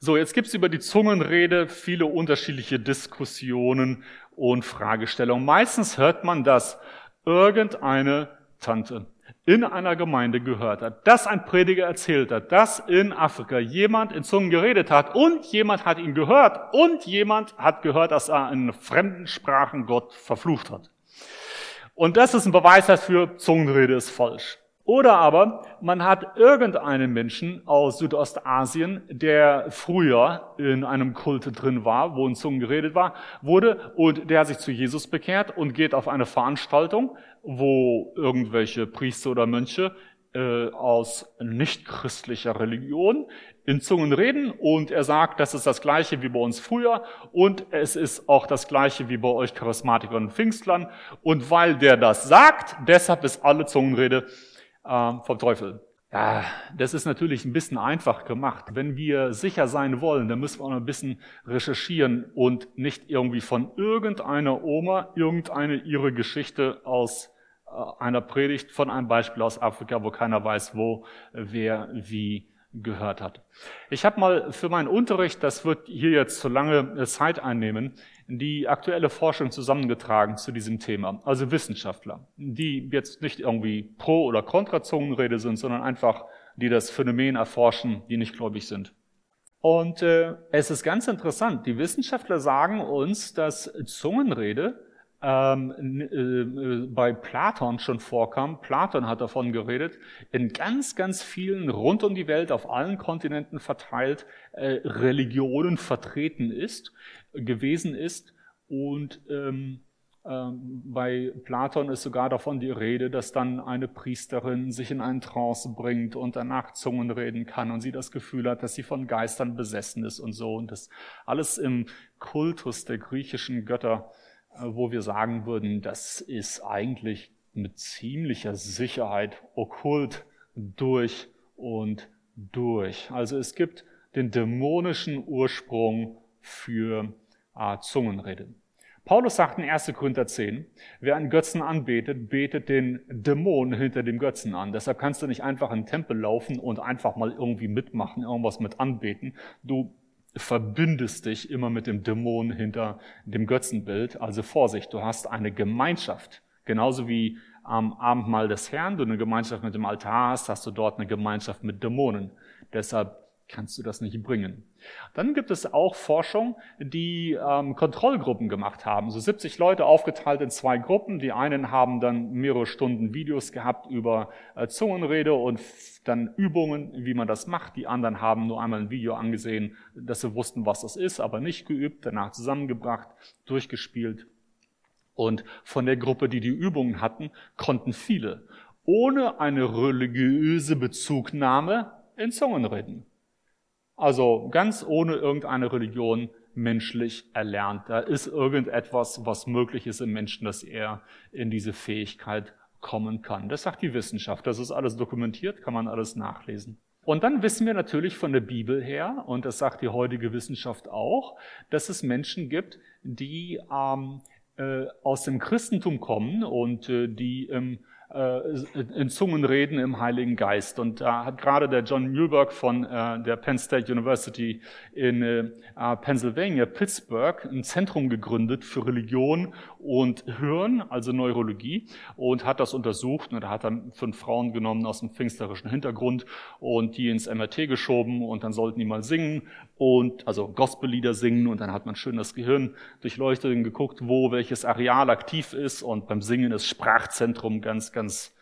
So, jetzt gibt's über die Zungenrede viele unterschiedliche Diskussionen und Fragestellungen. Meistens hört man, dass irgendeine Tante in einer Gemeinde gehört hat, dass ein Prediger erzählt hat, dass in Afrika jemand in Zungen geredet hat und jemand hat ihn gehört und jemand hat gehört, dass er in fremden Sprachen Gott verflucht hat. Und das ist ein Beweis dafür, Zungenrede ist falsch. Oder aber man hat irgendeinen Menschen aus Südostasien, der früher in einem Kult drin war, wo in Zungen geredet war, wurde und der sich zu Jesus bekehrt und geht auf eine Veranstaltung, wo irgendwelche Priester oder Mönche äh, aus nichtchristlicher Religion in Zungen reden und er sagt, das ist das gleiche wie bei uns früher und es ist auch das gleiche wie bei euch Charismatikern und Pfingstlern. Und weil der das sagt, deshalb ist alle Zungenrede äh, vom Teufel. Ja, das ist natürlich ein bisschen einfach gemacht. Wenn wir sicher sein wollen, dann müssen wir auch noch ein bisschen recherchieren und nicht irgendwie von irgendeiner Oma irgendeine ihre Geschichte aus äh, einer Predigt von einem Beispiel aus Afrika, wo keiner weiß, wo, wer, wie gehört hat. Ich habe mal für meinen Unterricht, das wird hier jetzt zu lange Zeit einnehmen, die aktuelle Forschung zusammengetragen zu diesem Thema, also Wissenschaftler, die jetzt nicht irgendwie pro oder contra Zungenrede sind, sondern einfach, die das Phänomen erforschen, die nicht gläubig sind. Und äh, es ist ganz interessant, die Wissenschaftler sagen uns, dass Zungenrede ähm, äh, bei Platon schon vorkam. Platon hat davon geredet, in ganz, ganz vielen rund um die Welt, auf allen Kontinenten verteilt, äh, Religionen vertreten ist, gewesen ist. Und ähm, ähm, bei Platon ist sogar davon die Rede, dass dann eine Priesterin sich in einen Trance bringt und danach Zungen reden kann und sie das Gefühl hat, dass sie von Geistern besessen ist und so. Und das alles im Kultus der griechischen Götter äh, wo wir sagen würden, das ist eigentlich mit ziemlicher Sicherheit okkult durch und durch. Also es gibt den dämonischen Ursprung für äh, Zungenrede. Paulus sagt in 1. Korinther 10, wer einen Götzen anbetet, betet den Dämon hinter dem Götzen an. Deshalb kannst du nicht einfach in den Tempel laufen und einfach mal irgendwie mitmachen, irgendwas mit anbeten. Du verbündest dich immer mit dem Dämon hinter dem Götzenbild. Also Vorsicht, du hast eine Gemeinschaft. Genauso wie am Abendmahl des Herrn du eine Gemeinschaft mit dem Altar hast, hast du dort eine Gemeinschaft mit Dämonen. Deshalb kannst du das nicht bringen. Dann gibt es auch Forschung, die ähm, Kontrollgruppen gemacht haben. So 70 Leute aufgeteilt in zwei Gruppen. Die einen haben dann mehrere Stunden Videos gehabt über äh, Zungenrede und dann Übungen, wie man das macht. Die anderen haben nur einmal ein Video angesehen, dass sie wussten, was das ist, aber nicht geübt, danach zusammengebracht, durchgespielt. Und von der Gruppe, die die Übungen hatten, konnten viele ohne eine religiöse Bezugnahme in Zungen reden. Also ganz ohne irgendeine Religion menschlich erlernt. Da ist irgendetwas, was möglich ist im Menschen, dass er in diese Fähigkeit kommen kann. Das sagt die Wissenschaft. Das ist alles dokumentiert, kann man alles nachlesen. Und dann wissen wir natürlich von der Bibel her, und das sagt die heutige Wissenschaft auch, dass es Menschen gibt, die ähm, äh, aus dem Christentum kommen und äh, die im in Zungen reden im Heiligen Geist. Und da hat gerade der John Muhlberg von äh, der Penn State University in äh, Pennsylvania, Pittsburgh, ein Zentrum gegründet für Religion und Hirn, also Neurologie, und hat das untersucht. Und da hat dann fünf Frauen genommen aus dem pfingsterischen Hintergrund und die ins MRT geschoben und dann sollten die mal singen und also Gospellieder singen und dann hat man schön das Gehirn durchleuchtet und geguckt, wo welches Areal aktiv ist und beim Singen ist Sprachzentrum ganz ganz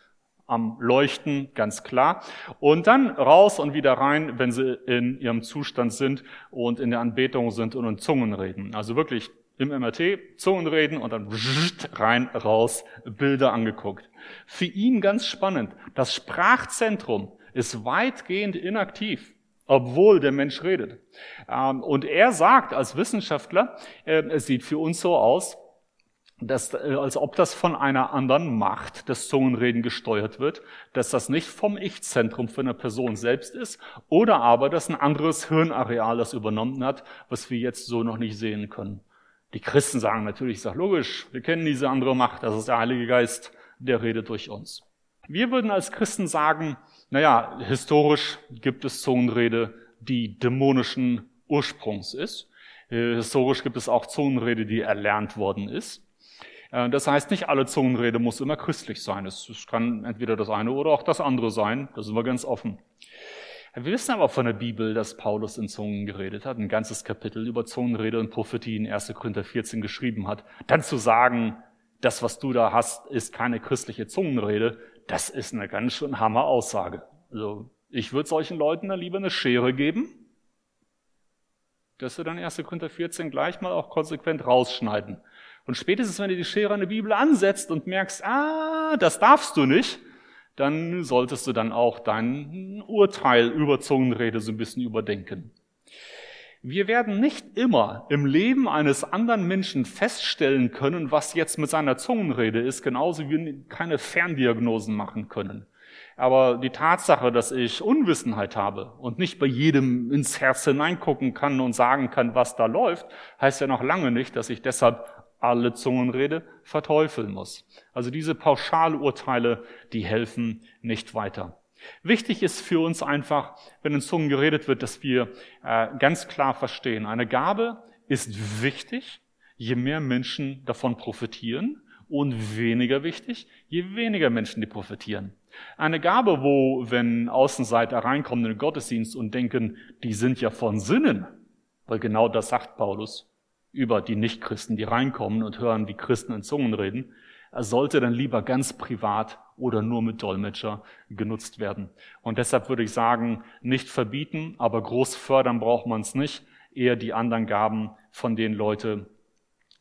am Leuchten, ganz klar. Und dann raus und wieder rein, wenn sie in ihrem Zustand sind und in der Anbetung sind und in Zungen reden. Also wirklich im MRT Zungen reden und dann rein, raus, Bilder angeguckt. Für ihn ganz spannend. Das Sprachzentrum ist weitgehend inaktiv, obwohl der Mensch redet. Ähm, und er sagt als Wissenschaftler, äh, es sieht für uns so aus, dass, äh, als ob das von einer anderen Macht, das Zungenreden gesteuert wird, dass das nicht vom Ich-Zentrum für eine Person selbst ist oder aber, dass ein anderes Hirnareal das übernommen hat, was wir jetzt so noch nicht sehen können. Die Christen sagen natürlich, ich sage logisch, wir kennen diese andere Macht, das ist der Heilige Geist, der redet durch uns. Wir würden als Christen sagen, naja, historisch gibt es Zungenrede, die dämonischen Ursprungs ist. Äh, historisch gibt es auch Zungenrede, die erlernt worden ist. Äh, das heißt, nicht alle Zungenrede muss immer christlich sein. Es, kann entweder das eine oder auch das andere sein. Da sind wir ganz offen. Wir wissen aber von der Bibel, dass Paulus in Zungen geredet hat, ein ganzes Kapitel über Zungenrede und Prophetie in 1. Korinther 14 geschrieben hat. Dann zu sagen, das, was du da hast, ist keine christliche Zungenrede, das ist eine ganz schön hammer Aussage. Also, ich würde solchen Leuten dann lieber eine Schere geben, dass sie dann 1. Korinther 14 gleich mal auch konsequent rausschneiden. Und spätestens, wenn du die Schere an der Bibel ansetzt und merkst, ah, das darfst du nicht, dann solltest du dann auch dein Urteil über Zungenrede so ein bisschen überdenken. Wir werden nicht immer im Leben eines anderen Menschen feststellen können, was jetzt mit seiner Zungenrede ist, genauso wie wir keine Ferndiagnosen machen können. Aber die Tatsache, dass ich Unwissenheit habe und nicht bei jedem ins Herz hineingucken kann und sagen kann, was da läuft, heißt ja noch lange nicht, dass ich deshalb alle Zungenrede verteufeln muss. Also diese Pauschalurteile, die helfen nicht weiter. Wichtig ist für uns einfach, wenn in Zungen geredet wird, dass wir äh, ganz klar verstehen, eine Gabe ist wichtig, je mehr Menschen davon profitieren und weniger wichtig, je weniger Menschen die profitieren. Eine Gabe, wo, wenn Außenseiter reinkommen in den Gottesdienst und denken, die sind ja von Sinnen, weil genau das sagt Paulus, über die Nichtchristen, die reinkommen und hören, wie Christen in Zungen reden, er sollte dann lieber ganz privat oder nur mit Dolmetscher genutzt werden. Und deshalb würde ich sagen, nicht verbieten, aber groß fördern braucht man es nicht. Eher die anderen Gaben, von denen Leute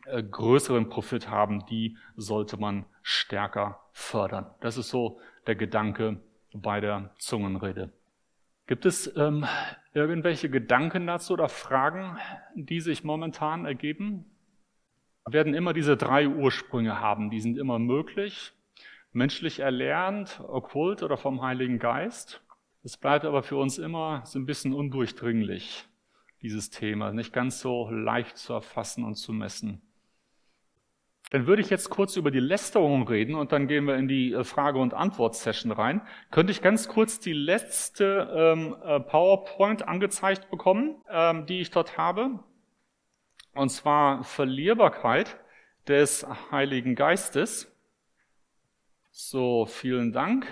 äh, größeren Profit haben, die sollte man stärker fördern. Das ist so der Gedanke bei der Zungenrede. Gibt es ähm, irgendwelche Gedanken dazu oder Fragen, die sich momentan ergeben? Wir werden immer diese drei Ursprünge haben, die sind immer möglich, menschlich erlernt, okkult oder vom Heiligen Geist. Es bleibt aber für uns immer so ein bisschen undurchdringlich, dieses Thema, nicht ganz so leicht zu erfassen und zu messen. Dann würde ich jetzt kurz über die Lästerung reden und dann gehen wir in die äh, Frage- und Antwort-Session rein. Könnte ich ganz kurz die letzte ähm, äh, PowerPoint angezeigt bekommen, ähm, die ich dort habe? Und zwar Verlierbarkeit des Heiligen Geistes. So, vielen Dank.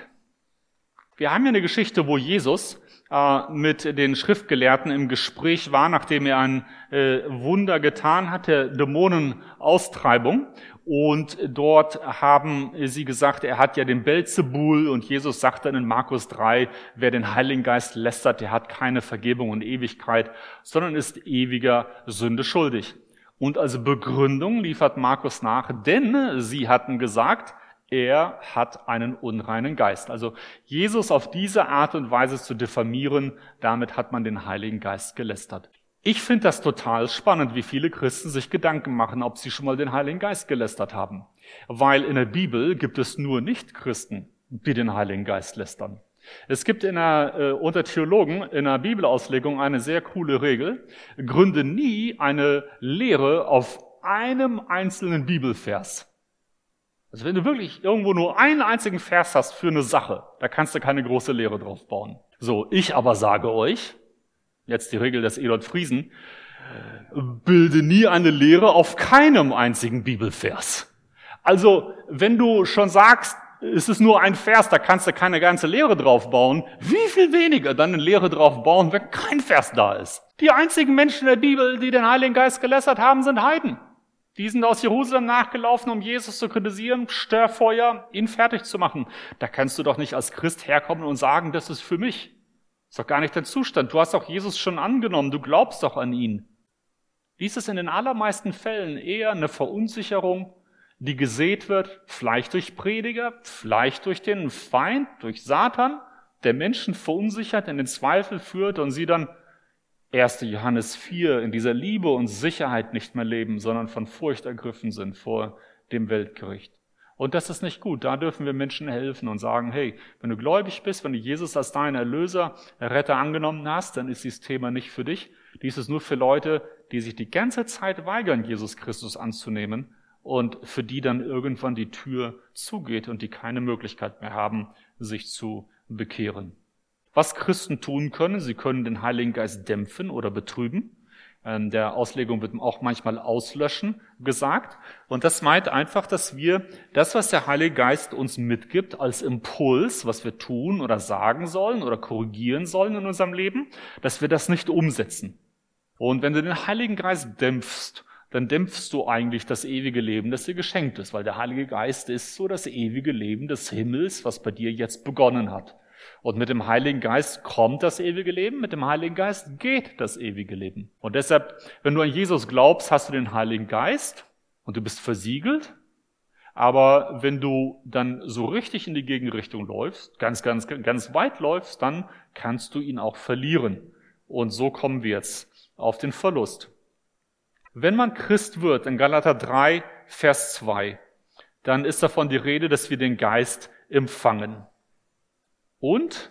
Wir haben ja eine Geschichte, wo Jesus äh, mit den Schriftgelehrten im Gespräch war, nachdem er ein äh, Wunder getan hatte, Dämonenaustreibung. Und dort haben sie gesagt, er hat ja den Belzebul und Jesus sagt dann in Markus 3, wer den Heiligen Geist lästert, der hat keine Vergebung und Ewigkeit, sondern ist ewiger Sünde schuldig. Und als Begründung liefert Markus nach, denn sie hatten gesagt, er hat einen unreinen Geist. Also Jesus auf diese Art und Weise zu diffamieren, damit hat man den Heiligen Geist gelästert. Ich finde das total spannend, wie viele Christen sich Gedanken machen, ob sie schon mal den Heiligen Geist gelästert haben. Weil in der Bibel gibt es nur Nicht-Christen, die den Heiligen Geist lästern. Es gibt in der, äh, unter Theologen in der Bibelauslegung eine sehr coole Regel. Gründe nie eine Lehre auf einem einzelnen Bibelvers. Also wenn du wirklich irgendwo nur einen einzigen Vers hast für eine Sache, da kannst du keine große Lehre drauf bauen. So, ich aber sage euch, jetzt die Regel des Elot Friesen, bilde nie eine Lehre auf keinem einzigen Bibelvers. Also, wenn du schon sagst, es ist nur ein Vers, da kannst du keine ganze Lehre drauf bauen, wie viel weniger dann eine Lehre drauf bauen, wenn kein Vers da ist. Die einzigen Menschen der Bibel, die den Heiligen Geist gelässert haben, sind Heiden. Die sind aus Jerusalem nachgelaufen, um Jesus zu kritisieren, Störfeuer, ihn fertig zu machen. Da kannst du doch nicht als Christ herkommen und sagen, das ist für mich. Ist doch gar nicht dein Zustand. Du hast auch Jesus schon angenommen, du glaubst doch an ihn. Dies ist in den allermeisten Fällen eher eine Verunsicherung, die gesät wird, vielleicht durch Prediger, vielleicht durch den Feind, durch Satan, der Menschen verunsichert, in den Zweifel führt und sie dann 1. Johannes 4 in dieser Liebe und Sicherheit nicht mehr leben, sondern von Furcht ergriffen sind vor dem Weltgericht. Und das ist nicht gut. Da dürfen wir Menschen helfen und sagen, hey, wenn du gläubig bist, wenn du Jesus als deinen Erlöser, Retter angenommen hast, dann ist dieses Thema nicht für dich. Dies ist nur für Leute, die sich die ganze Zeit weigern, Jesus Christus anzunehmen und für die dann irgendwann die Tür zugeht und die keine Möglichkeit mehr haben, sich zu bekehren. Was Christen tun können, sie können den Heiligen Geist dämpfen oder betrüben. Ähm, der Auslegung wird auch manchmal auslöschen gesagt. Und das meint einfach, dass wir das, was der Heilige Geist uns mitgibt als Impuls, was wir tun oder sagen sollen oder korrigieren sollen in unserem Leben, dass wir das nicht umsetzen. Und wenn du den Heiligen Geist dämpfst, dann dämpfst du eigentlich das ewige Leben, das dir geschenkt ist, weil der Heilige Geist ist so das ewige Leben des Himmels, was bei dir jetzt begonnen hat. Und mit dem Heiligen Geist kommt das ewige Leben, mit dem Heiligen Geist geht das ewige Leben. Und deshalb, wenn du an Jesus glaubst, hast du den Heiligen Geist und du bist versiegelt. Aber wenn du dann so richtig in die Gegenrichtung läufst, ganz, ganz, ganz weit läufst, dann kannst du ihn auch verlieren. Und so kommen wir jetzt auf den Verlust. Wenn man Christ wird, in Galater 3, Vers 2, dann ist davon die Rede, dass wir den Geist empfangen. Und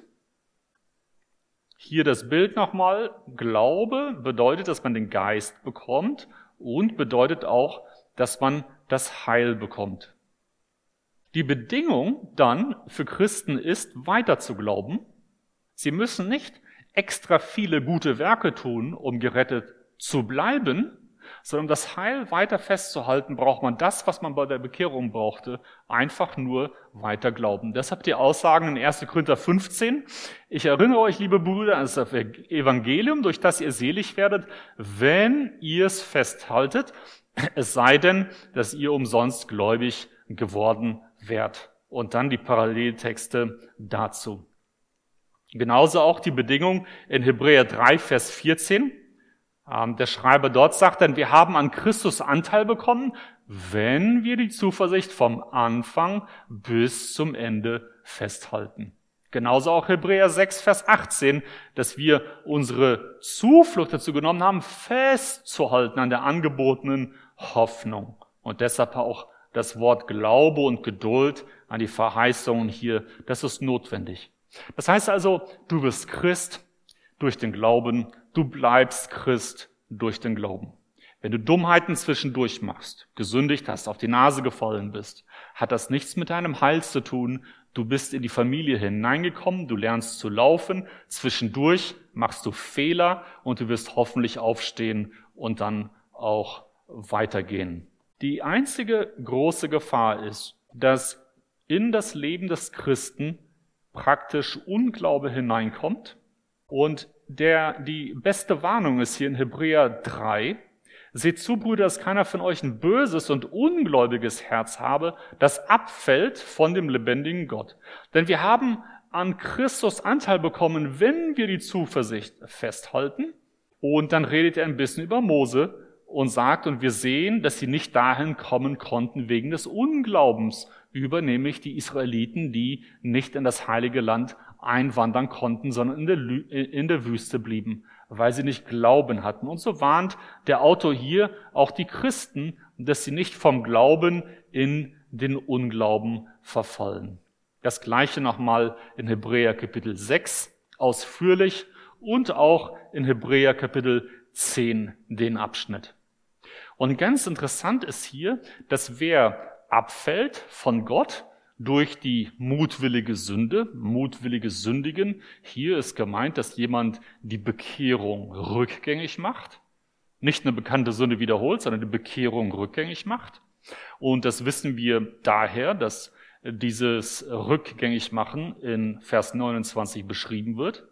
hier das Bild nochmal. Glaube bedeutet, dass man den Geist bekommt und bedeutet auch, dass man das Heil bekommt. Die Bedingung dann für Christen ist, weiter zu glauben. Sie müssen nicht extra viele gute Werke tun, um gerettet zu bleiben, sondern um das Heil weiter festzuhalten, braucht man das, was man bei der Bekehrung brauchte, einfach nur weiter glauben. Deshalb die Aussagen in 1. Korinther 15. Ich erinnere euch, liebe Brüder, an das Evangelium, durch das ihr selig werdet, wenn ihr es festhaltet, es sei denn, dass ihr umsonst gläubig geworden wärt. Und dann die Paralleltexte dazu. Genauso auch die Bedingung in Hebräer 3, Vers 14. Ähm, der Schreiber dort sagt dann, wir haben an Christus Anteil bekommen, wenn wir die Zuversicht vom Anfang bis zum Ende festhalten. Genauso auch Hebräer 6, Vers 18, dass wir unsere Zuflucht dazu genommen haben, festzuhalten an der angebotenen Hoffnung. Und deshalb auch das Wort Glaube und Geduld an die Verheißungen hier, das ist notwendig. Das heißt also, du wirst Christ durch den Glauben, du bleibst Christ durch den Glauben. Wenn du Dummheiten zwischendurch machst, gesündigt hast, auf die Nase gefallen bist, hat das nichts mit deinem Heil zu tun. Du bist in die Familie hineingekommen, du lernst zu laufen, zwischendurch machst du Fehler und du wirst hoffentlich aufstehen und dann auch weitergehen. Die einzige große Gefahr ist, dass in das Leben des Christen praktisch Unglaube hineinkommt und der, die beste Warnung ist hier in Hebräer 3. Seht zu, Brüder, dass keiner von euch ein böses und ungläubiges Herz habe, das abfällt von dem lebendigen Gott. Denn wir haben an Christus Anteil bekommen, wenn wir die Zuversicht festhalten. Und dann redet er ein bisschen über Mose und sagt, und wir sehen, dass sie nicht dahin kommen konnten wegen des Unglaubens über, nämlich die Israeliten, die nicht in das heilige Land einwandern konnten, sondern in der, in der Wüste blieben, weil sie nicht Glauben hatten. Und so warnt der Autor hier auch die Christen, dass sie nicht vom Glauben in den Unglauben verfallen. Das gleiche nochmal in Hebräer Kapitel 6 ausführlich und auch in Hebräer Kapitel 10 den Abschnitt. Und ganz interessant ist hier, dass wer abfällt von Gott, durch die mutwillige Sünde, mutwillige Sündigen. Hier ist gemeint, dass jemand die Bekehrung rückgängig macht. Nicht eine bekannte Sünde wiederholt, sondern die Bekehrung rückgängig macht. Und das wissen wir daher, dass dieses rückgängig machen in Vers 29 beschrieben wird.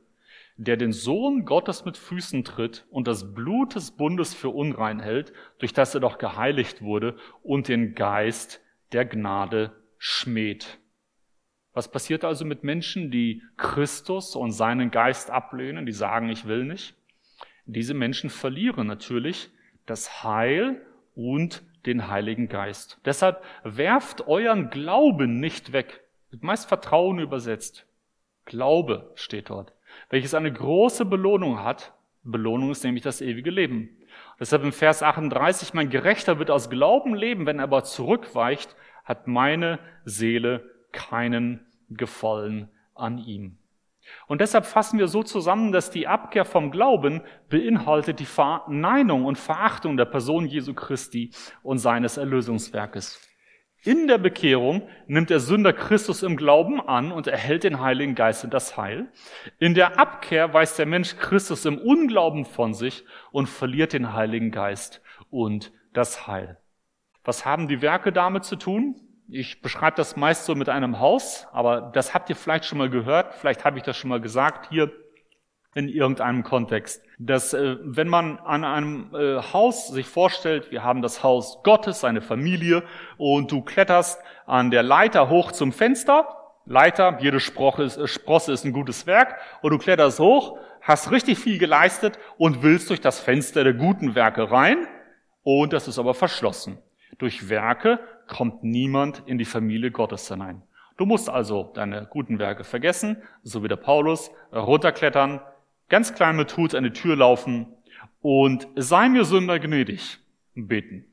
der den Sohn Gottes mit Füßen tritt und das Blut des Bundes für unrein hält, durch das er doch geheiligt wurde und den Geist der Gnade schmäht. Was passiert also mit Menschen, die Christus und seinen Geist ablehnen, die sagen, ich will nicht? Diese Menschen verlieren natürlich das Heil und den Heiligen Geist. Deshalb werft euren Glauben nicht weg. Mit meist Vertrauen übersetzt. Glaube steht dort, welches eine große Belohnung hat. Belohnung ist nämlich das ewige Leben. Deshalb im Vers 38, mein Gerechter wird aus Glauben leben, wenn er aber zurückweicht, hat meine Seele keinen Gefallen an ihm. Und deshalb fassen wir so zusammen, dass die Abkehr vom Glauben beinhaltet die Verneinung und Verachtung der Person Jesu Christi und seines Erlösungswerkes. In der Bekehrung nimmt der Sünder Christus im Glauben an und erhält den Heiligen Geist und das Heil. In der Abkehr weist der Mensch Christus im Unglauben von sich und verliert den Heiligen Geist und das Heil. Was haben die Werke damit zu tun? Ich beschreibe das meist so mit einem Haus, aber das habt ihr vielleicht schon mal gehört, vielleicht habe ich das schon mal gesagt hier in irgendeinem Kontext. Dass äh, wenn man an einem äh, Haus sich vorstellt, wir haben das Haus Gottes, seine Familie, und du kletterst an der Leiter hoch zum Fenster, Leiter, jede ist, äh, Sprosse ist ein gutes Werk, und du kletterst hoch, hast richtig viel geleistet und willst durch das Fenster der guten Werke rein, und das ist aber verschlossen. Durch Werke kommt niemand in die Familie Gottes hinein. Du musst also deine guten Werke vergessen, so wie der Paulus, runterklettern, ganz klein mit Hut an die Tür laufen und sei mir Sünder gnädig beten.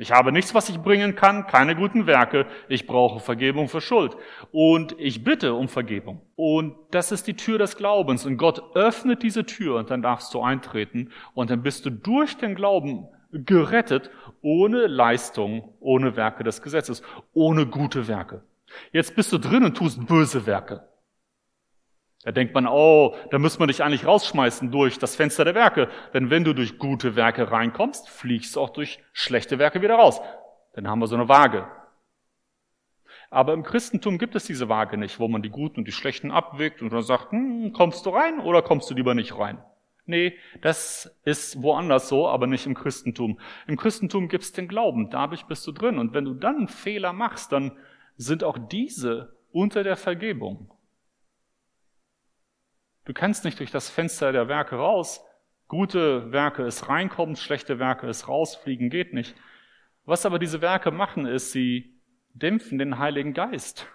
Ich habe nichts, was ich bringen kann, keine guten Werke. Ich brauche Vergebung für Schuld. Und ich bitte um Vergebung. Und das ist die Tür des Glaubens. Und Gott öffnet diese Tür und dann darfst du eintreten. Und dann bist du durch den Glauben gerettet, ohne Leistung, ohne Werke des Gesetzes, ohne gute Werke. Jetzt bist du drin und tust böse Werke. Da denkt man, oh, da muss man dich eigentlich rausschmeißen durch das Fenster der Werke. Denn wenn du durch gute Werke reinkommst, fliegst du auch durch schlechte Werke wieder raus. Dann haben wir so eine Waage. Aber im Christentum gibt es diese Waage nicht, wo man die Guten und die Schlechten abwägt und dann sagt, hm, kommst du rein oder kommst du lieber nicht rein? Nee, das ist woanders so, aber nicht im Christentum. Im Christentum gibt's den Glauben, dadurch bist du drin. Und wenn du dann einen Fehler machst, dann sind auch diese unter der Vergebung. Du kannst nicht durch das Fenster der Werke raus. Gute Werke ist reinkommen, schlechte Werke ist rausfliegen, geht nicht. Was aber diese Werke machen, ist, sie dämpfen den Heiligen Geist.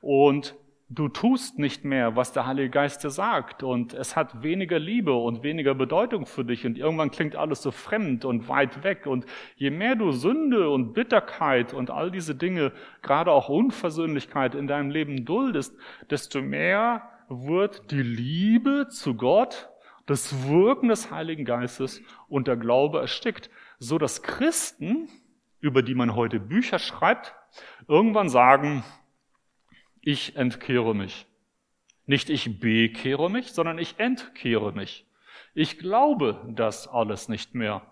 Und du tust nicht mehr, was der Heilige Geist dir sagt. Und es hat weniger Liebe und weniger Bedeutung für dich. Und irgendwann klingt alles so fremd und weit weg. Und je mehr du Sünde und Bitterkeit und all diese Dinge, gerade auch Unversöhnlichkeit in deinem Leben duldest, desto mehr wird die Liebe zu Gott, das Wirken des Heiligen Geistes und der Glaube erstickt, so dass Christen, über die man heute Bücher schreibt, irgendwann sagen, ich entkehre mich. Nicht ich bekehre mich, sondern ich entkehre mich. Ich glaube das alles nicht mehr.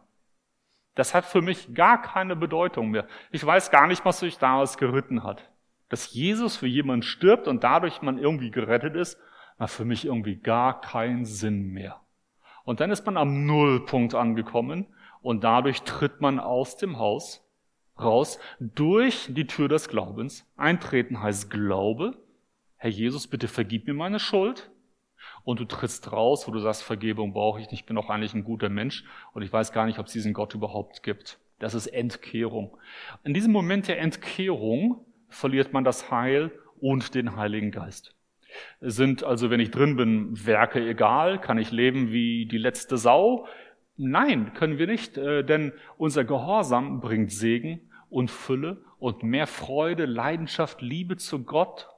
Das hat für mich gar keine Bedeutung mehr. Ich weiß gar nicht, was sich damals geritten hat. Dass Jesus für jemanden stirbt und dadurch man irgendwie gerettet ist, macht für mich irgendwie gar keinen Sinn mehr. Und dann ist man am Nullpunkt angekommen und dadurch tritt man aus dem Haus raus durch die Tür des Glaubens. Eintreten heißt Glaube. Herr Jesus, bitte vergib mir meine Schuld. Und du trittst raus, wo du sagst, Vergebung brauche ich nicht, ich bin auch eigentlich ein guter Mensch und ich weiß gar nicht, ob es diesen Gott überhaupt gibt. Das ist Entkehrung. In diesem Moment der Entkehrung verliert man das Heil und den Heiligen Geist. Sind also, wenn ich drin bin, Werke egal? Kann ich leben wie die letzte Sau? Nein, können wir nicht, äh, denn unser Gehorsam bringt Segen und Fülle und mehr Freude, Leidenschaft, Liebe zu Gott,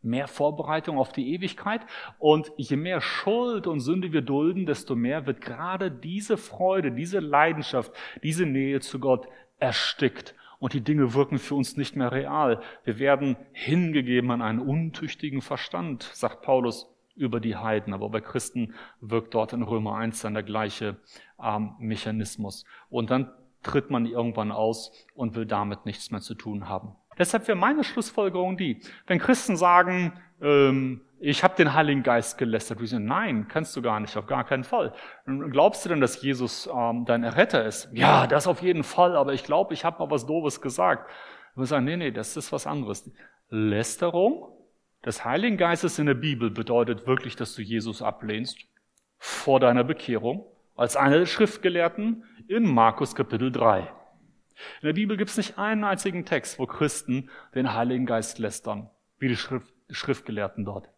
mehr Vorbereitung auf die Ewigkeit. Und je mehr Schuld und Sünde wir dulden, desto mehr wird gerade diese Freude, diese Leidenschaft, diese Nähe zu Gott erstickt. Und die Dinge wirken für uns nicht mehr real. Wir werden hingegeben an einen untüchtigen Verstand, sagt Paulus über die Heiden. Aber bei Christen wirkt dort in Römer 1 dann der gleiche ähm, Mechanismus. Und dann tritt man irgendwann aus und will damit nichts mehr zu tun haben. Deshalb wäre meine Schlussfolgerung die, wenn Christen sagen, ähm, ich habe den Heiligen Geist gelästert, wir sagen, nein, kannst du gar nicht, auf gar keinen Fall. Glaubst du denn, dass Jesus ähm, dein Erretter ist? Ja, das auf jeden Fall, aber ich glaube, ich habe mal was Doofes gesagt. Wir sagen, nee, nee, das ist was anderes. Lästerung des Heiligen Geistes in der Bibel bedeutet wirklich, dass du Jesus ablehnst vor deiner Bekehrung als einer der Schriftgelehrten in Markus Kapitel 3. In der Bibel gibt es nicht einen einzigen Text, wo Christen den Heiligen Geist lästern, wie die, Schrift, die Schriftgelehrten dort.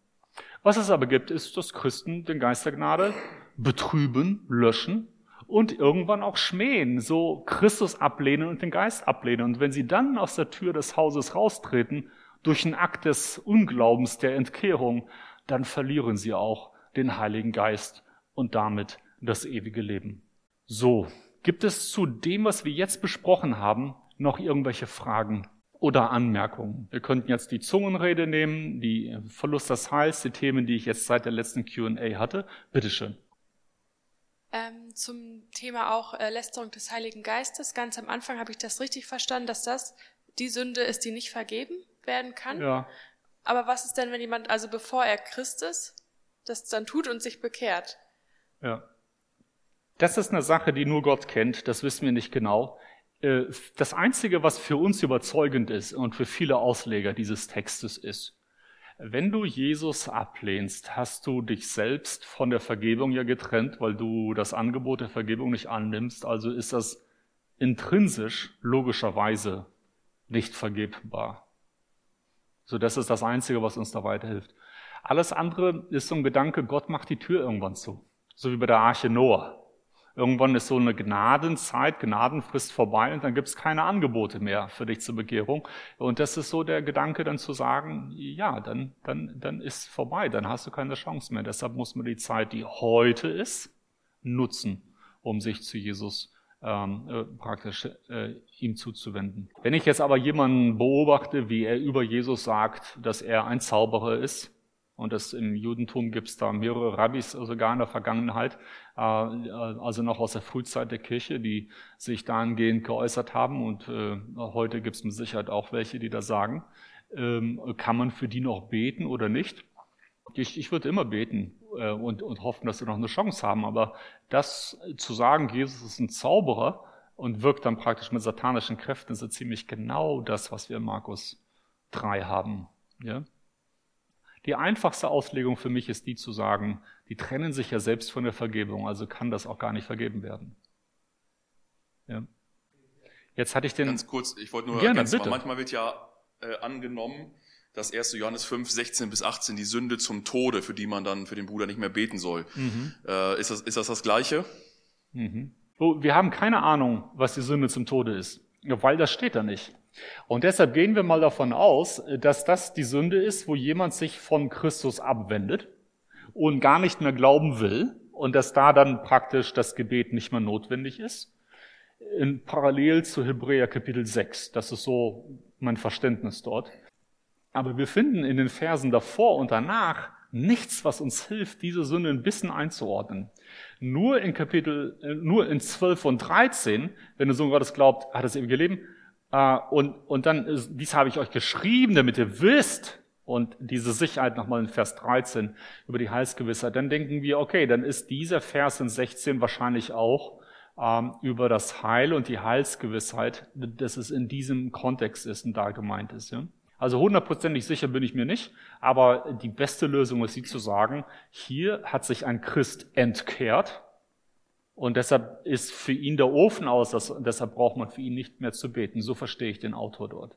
Was es aber gibt, ist, dass Christen den Geist der Gnade betrüben, löschen und irgendwann auch schmähen, so Christus ablehnen und den Geist ablehnen. Und wenn sie dann aus der Tür des Hauses raustreten, durch einen Akt des Unglaubens, der Entkehrung, dann verlieren sie auch den Heiligen Geist und damit das ewige Leben. So, gibt es zu dem, was wir jetzt besprochen haben, noch irgendwelche Fragen oder Anmerkungen? Wir könnten jetzt die Zungenrede nehmen, die Verlust des Heils, die Themen, die ich jetzt seit der letzten Q&A hatte. Bitteschön. Ähm, zum Thema auch äh, Lästerung des Heiligen Geistes. Ganz am Anfang habe ich das richtig verstanden, dass das die Sünde ist, die nicht vergeben werden kann. Ja. Aber was ist denn, wenn jemand, also bevor er Christ ist, das dann tut und sich bekehrt? Ja. Das ist eine Sache, die nur Gott kennt, das wissen wir nicht genau. Äh, das Einzige, was für uns überzeugend ist und für viele Ausleger dieses Textes ist, wenn du Jesus ablehnst, hast du dich selbst von der Vergebung ja getrennt, weil du das Angebot der Vergebung nicht annimmst. Also ist das intrinsisch logischerweise nicht vergebbar. So, das ist das Einzige, was uns da weiterhilft. Alles andere ist so ein Gedanke, Gott macht die Tür irgendwann zu. So wie bei der Arche Noah. Irgendwann ist so eine Gnadenzeit, Gnadenfrist vorbei und dann gibt es keine Angebote mehr für dich zur Bekehrung. Und das ist so der Gedanke, dann zu sagen, ja, dann, dann, dann ist vorbei, dann hast du keine Chance mehr. Deshalb muss man die Zeit, die heute ist, nutzen, um sich zu Jesus ähm, äh, praktisch äh, ihm zuzuwenden. Wenn ich jetzt aber jemanden beobachte, wie er über Jesus sagt, dass er ein Zauberer ist, und das im Judentum gibt es da mehrere Rabbis sogar in der Vergangenheit, äh, also noch aus der Frühzeit der Kirche, die sich dahingehend geäußert haben. Und äh, heute gibt es mit Sicherheit auch welche, die das sagen. Ähm, kann man für die noch beten oder nicht? Ich, ich würde immer beten äh, und, und hoffen, dass sie noch eine Chance haben. Aber das zu sagen, Jesus ist ein Zauberer und wirkt dann praktisch mit satanischen Kräften, ist so ziemlich genau das, was wir in Markus 3 haben. Ja? Die einfachste Auslegung für mich ist die zu sagen, die trennen sich ja selbst von der Vergebung, also kann das auch gar nicht vergeben werden. Ja. Jetzt hatte ich den. Ganz kurz, ich wollte nur gerne, ganz bitte. Mal, manchmal wird ja äh, angenommen, dass 1. Johannes 5, 16 bis 18 die Sünde zum Tode, für die man dann für den Bruder nicht mehr beten soll. Mhm. Äh, ist, das, ist das das Gleiche? Mhm. Wir haben keine Ahnung, was die Sünde zum Tode ist, weil das steht da nicht. Und deshalb gehen wir mal davon aus, dass das die Sünde ist, wo jemand sich von Christus abwendet und gar nicht mehr glauben will und dass da dann praktisch das Gebet nicht mehr notwendig ist. In parallel zu Hebräer Kapitel 6. Das ist so mein Verständnis dort. Aber wir finden in den Versen davor und danach nichts, was uns hilft, diese Sünde ein bisschen einzuordnen. Nur in Kapitel, äh, nur in 12 und 13, wenn der Sohn Gottes glaubt, hat das ewige Leben, äh, und, und dann, dies habe ich euch geschrieben, damit ihr wisst, und diese Sicherheit nochmal in Vers 13 über die Heilsgewissheit, dann denken wir, okay, dann ist dieser Vers in 16 wahrscheinlich auch ähm, über das Heil und die Heilsgewissheit, dass es in diesem Kontext ist und da gemeint ist. Ja? Also hundertprozentig sicher bin ich mir nicht, aber die beste Lösung ist, sie zu sagen, hier hat sich ein Christ entkehrt, und deshalb ist für ihn der Ofen aus, das, deshalb braucht man für ihn nicht mehr zu beten. So verstehe ich den Autor dort.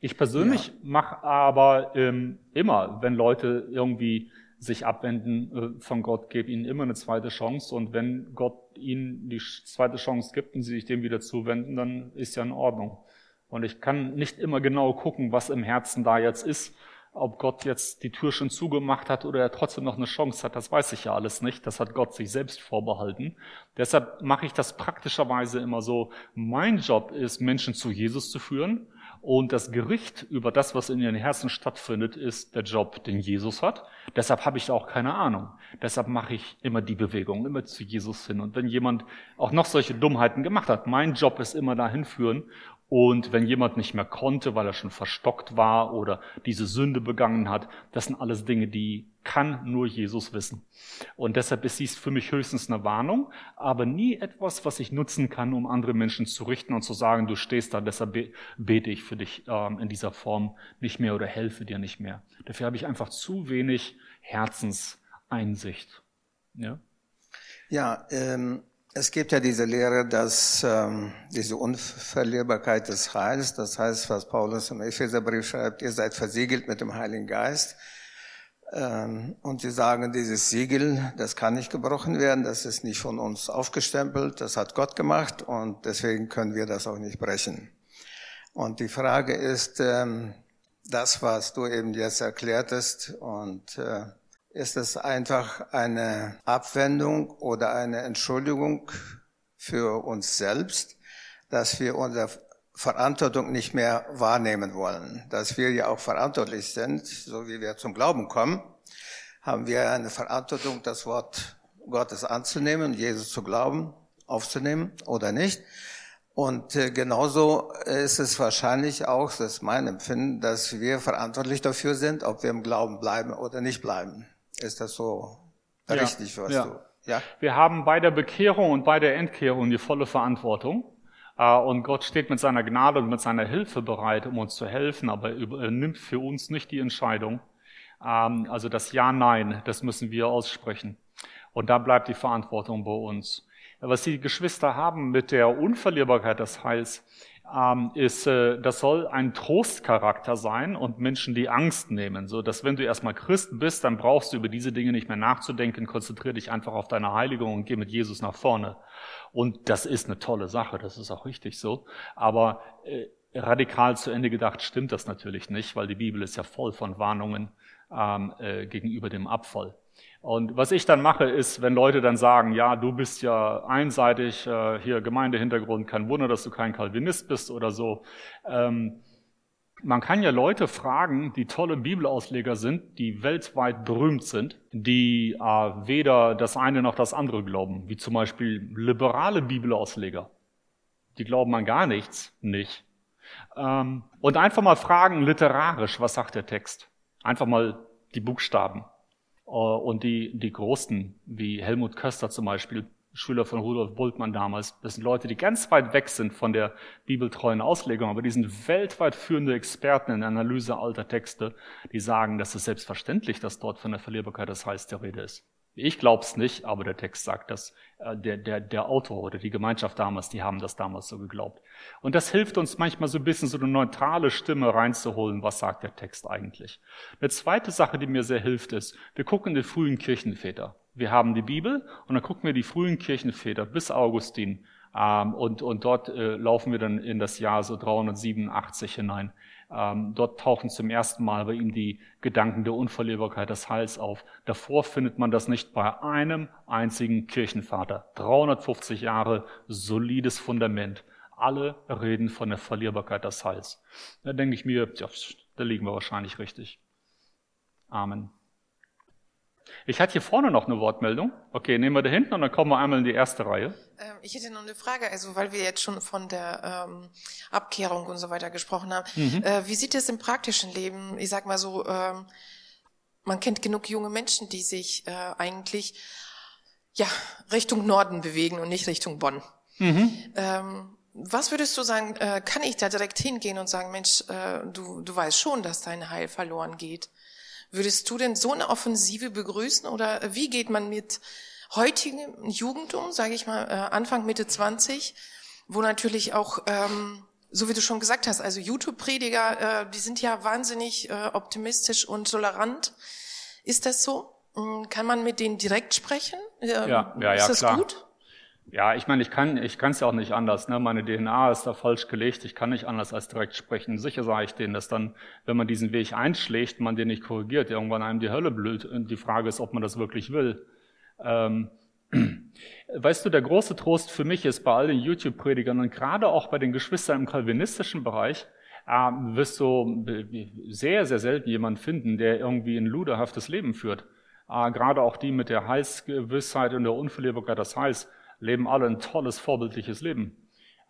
Ich persönlich ja. mache aber ähm, immer, wenn Leute irgendwie sich abwenden äh, von Gott, gebe ihnen immer eine zweite Chance. Und wenn Gott ihnen die zweite Chance gibt und sie sich dem wieder zuwenden, dann ist ja in Ordnung. Und ich kann nicht immer genau gucken, was im Herzen da jetzt ist ob Gott jetzt die Tür schon zugemacht hat oder er trotzdem noch eine Chance hat, das weiß ich ja alles nicht. Das hat Gott sich selbst vorbehalten. Deshalb mache ich das praktischerweise immer so. Mein Job ist, Menschen zu Jesus zu führen. Und das Gericht über das, was in ihren Herzen stattfindet, ist der Job, den Jesus hat. Deshalb habe ich auch keine Ahnung. Deshalb mache ich immer die Bewegung, immer zu Jesus hin. Und wenn jemand auch noch solche Dummheiten gemacht hat, mein Job ist immer dahin führen. Und wenn jemand nicht mehr konnte, weil er schon verstockt war oder diese Sünde begangen hat, das sind alles Dinge, die kann nur Jesus wissen. Und deshalb ist dies für mich höchstens eine Warnung, aber nie etwas, was ich nutzen kann, um andere Menschen zu richten und zu sagen, du stehst da, deshalb bete ich für dich ähm, in dieser Form nicht mehr oder helfe dir nicht mehr. Dafür habe ich einfach zu wenig Herzenseinsicht. Ja, ja ähm, es gibt ja diese Lehre, dass ähm, diese Unverlierbarkeit des Heils, das heißt, was Paulus im Epheserbrief schreibt, ihr seid versiegelt mit dem Heiligen Geist. Ähm, und sie sagen, dieses Siegel, das kann nicht gebrochen werden, das ist nicht von uns aufgestempelt, das hat Gott gemacht und deswegen können wir das auch nicht brechen. Und die Frage ist, ähm, das, was du eben jetzt erklärtest, und äh, ist es einfach eine Abwendung oder eine Entschuldigung für uns selbst, dass wir unser Verantwortung nicht mehr wahrnehmen wollen. Dass wir ja auch verantwortlich sind, so wie wir zum Glauben kommen, haben wir eine Verantwortung, das Wort Gottes anzunehmen, Jesus zu glauben, aufzunehmen oder nicht. Und äh, genauso ist es wahrscheinlich auch, das ist mein Empfinden, dass wir verantwortlich dafür sind, ob wir im Glauben bleiben oder nicht bleiben. Ist das so ja, richtig, was ja. du? Ja. Wir haben bei der Bekehrung und bei der Entkehrung die volle Verantwortung. Äh, und Gott steht mit seiner Gnade und mit seiner Hilfe bereit, um uns zu helfen, aber er nimmt für uns nicht die Entscheidung. Ähm, also das Ja, Nein, das müssen wir aussprechen. Und da bleibt die Verantwortung bei uns. Was die Geschwister haben mit der Unverlierbarkeit des Heils, ist, äh, das soll ein Trostcharakter sein und Menschen die Angst nehmen, so dass wenn du erstmal Christ bist, dann brauchst du über diese Dinge nicht mehr nachzudenken, konzentriere dich einfach auf deine Heiligung und geh mit Jesus nach vorne. Und das ist eine tolle Sache, das ist auch richtig so. Aber äh, radikal zu Ende gedacht stimmt das natürlich nicht, weil die Bibel ist ja voll von Warnungen ähm, äh, gegenüber dem Abfall. Und was ich dann mache, ist, wenn Leute dann sagen, ja, du bist ja einseitig, äh, hier Gemeindehintergrund, kein Wunder, dass du kein Calvinist bist oder so. Ähm, man kann ja Leute fragen, die tolle Bibelausleger sind, die weltweit berühmt sind, die äh, weder das eine noch das andere glauben, wie zum Beispiel liberale Bibelausleger. Die glauben an gar nichts nicht. Ähm, und einfach mal fragen, literarisch, was sagt der Text? Einfach mal die Buchstaben. Äh, und die, die Großen, wie Helmut Köster zum Beispiel, Schüler von Rudolf Bultmann damals, das sind Leute, die ganz weit weg sind von der bibeltreuen Auslegung, aber die sind weltweit führende Experten in der Analyse alter Texte, die sagen, dass es selbstverständlich, dass dort von der Verlierbarkeit des Heils der Rede ist. Ich glaub's nicht, aber der Text sagt das. Äh, der, der, der Autor oder die Gemeinschaft damals, die haben das damals so geglaubt. Und das hilft uns manchmal so ein bisschen so eine neutrale Stimme reinzuholen. Was sagt der Text eigentlich? Eine zweite Sache, die mir sehr hilft, ist, wir gucken die frühen Kirchenväter. Wir haben die Bibel und dann gucken wir die frühen Kirchenväter bis Augustin. Ähm, und, und dort äh, laufen wir dann in das Jahr so 387 hinein. Ähm, dort tauchen zum ersten Mal bei ihm die Gedanken der Unverlierbarkeit des Heils auf. Davor findet man das nicht bei einem einzigen Kirchenvater. 350 Jahre solides Fundament. Alle reden von der Verlierbarkeit des Heils. Da denke ich mir, ja, da liegen wir wahrscheinlich richtig. Amen. Ich hatte hier vorne noch eine Wortmeldung. Okay, nehmen wir da hinten und dann kommen wir einmal in die erste Reihe. Ähm, ich hätte noch eine Frage, also weil wir jetzt schon von der ähm, Abkehrung und so weiter gesprochen haben. Mhm. Äh, wie sieht es im praktischen Leben? Ich sag mal so, ähm, man kennt genug junge Menschen, die sich äh, eigentlich ja Richtung Norden bewegen und nicht Richtung Bonn. Mhm. Ähm, was würdest du sagen, äh, kann ich da direkt hingehen und sagen, Mensch, äh, du, du weißt schon, dass dein Heil verloren geht? Würdest du denn so eine Offensive begrüßen oder wie geht man mit heutigem Jugend um, sage ich mal, äh, Anfang, Mitte 20, wo natürlich auch, ähm, so wie du schon gesagt hast, also YouTube-Prediger, äh, die sind ja wahnsinnig äh, optimistisch und tolerant. Ist das so? Hm, kann man mit denen direkt sprechen? Äh, ja, ja, ja, ist das klar. gut? Ja, ich meine, ich kann ich kann es ja auch nicht anders. Ne? Meine DNA ist da falsch gelegt. Ich kann nicht anders als direkt sprechen. Sicher sage ich denen, dass dann, wenn man diesen Weg einschlägt, man den nicht korrigiert, irgendwann einem die Hölle blüht. Und die Frage ist, ob man das wirklich will. Ähm, (clears throat) weißt du, der große Trost für mich ist bei all den YouTube-Predigern und gerade auch bei den Geschwistern im kalvinistischen Bereich, äh, wirst du sehr, sehr selten jemanden finden, der irgendwie ein luderhaftes Leben führt. Äh, gerade auch die mit der Heilsgewissheit und der Unverlierbarkeit des Heils leben alle ein tolles, vorbildliches Leben.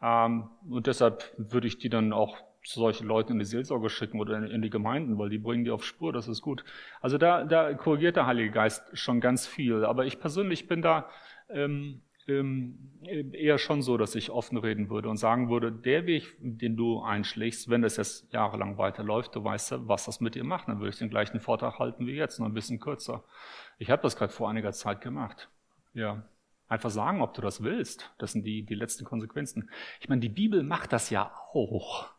Ähm, und deshalb würde ich die dann auch zu solchen Leuten in die Seelsorge schicken oder in, die Gemeinden, weil die bringen die auf Spur, das ist gut. Also da, da korrigiert der Heilige Geist schon ganz viel. Aber ich persönlich bin da ähm, ähm, eher schon so, dass ich offen reden würde und sagen würde, der Weg, den du einschlägst, wenn das jetzt jahrelang weiterläuft, du weißt ja, was das mit dir macht, dann würde ich den gleichen Vortrag halten wie jetzt, nur ein bisschen kürzer. Ich habe das gerade vor einiger Zeit gemacht. Ja. Einfach sagen, ob du das willst. Das sind die, die letzten Konsequenzen. Ich meine, die Bibel macht das ja auch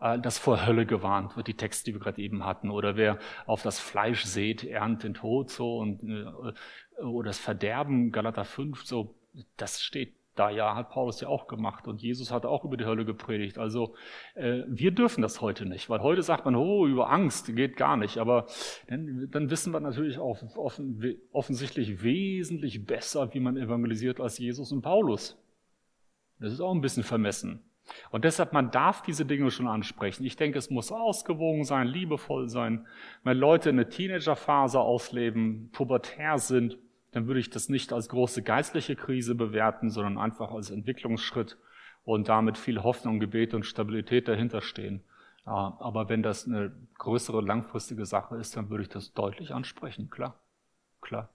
äh, dass vor Hölle gewarnt wird, die Texte, die wir gerade eben hatten, oder wer auf das Fleisch sät, erntet den Tod, so, und, äh, oder das Verderben, Galater 5, so, das steht da ja, hat Paulus ja auch gemacht und Jesus hat auch über die Hölle gepredigt. Also äh, wir dürfen das heute nicht, weil heute sagt man, oh, über Angst geht gar nicht. Aber dann, dann wissen wir natürlich auch offen, offensichtlich wesentlich besser, wie man evangelisiert als Jesus und Paulus. Das ist auch ein bisschen vermessen. Und deshalb, man darf diese Dinge schon ansprechen. Ich denke, es muss ausgewogen sein, liebevoll sein. Wenn Leute eine Teenagerphase ausleben, pubertär sind, dann würde ich das nicht als große geistliche Krise bewerten, sondern einfach als Entwicklungsschritt und damit viel Hoffnung, Gebet und Stabilität dahinter stehen. Aber wenn das eine größere, langfristige Sache ist, dann würde ich das deutlich ansprechen, klar. Klar.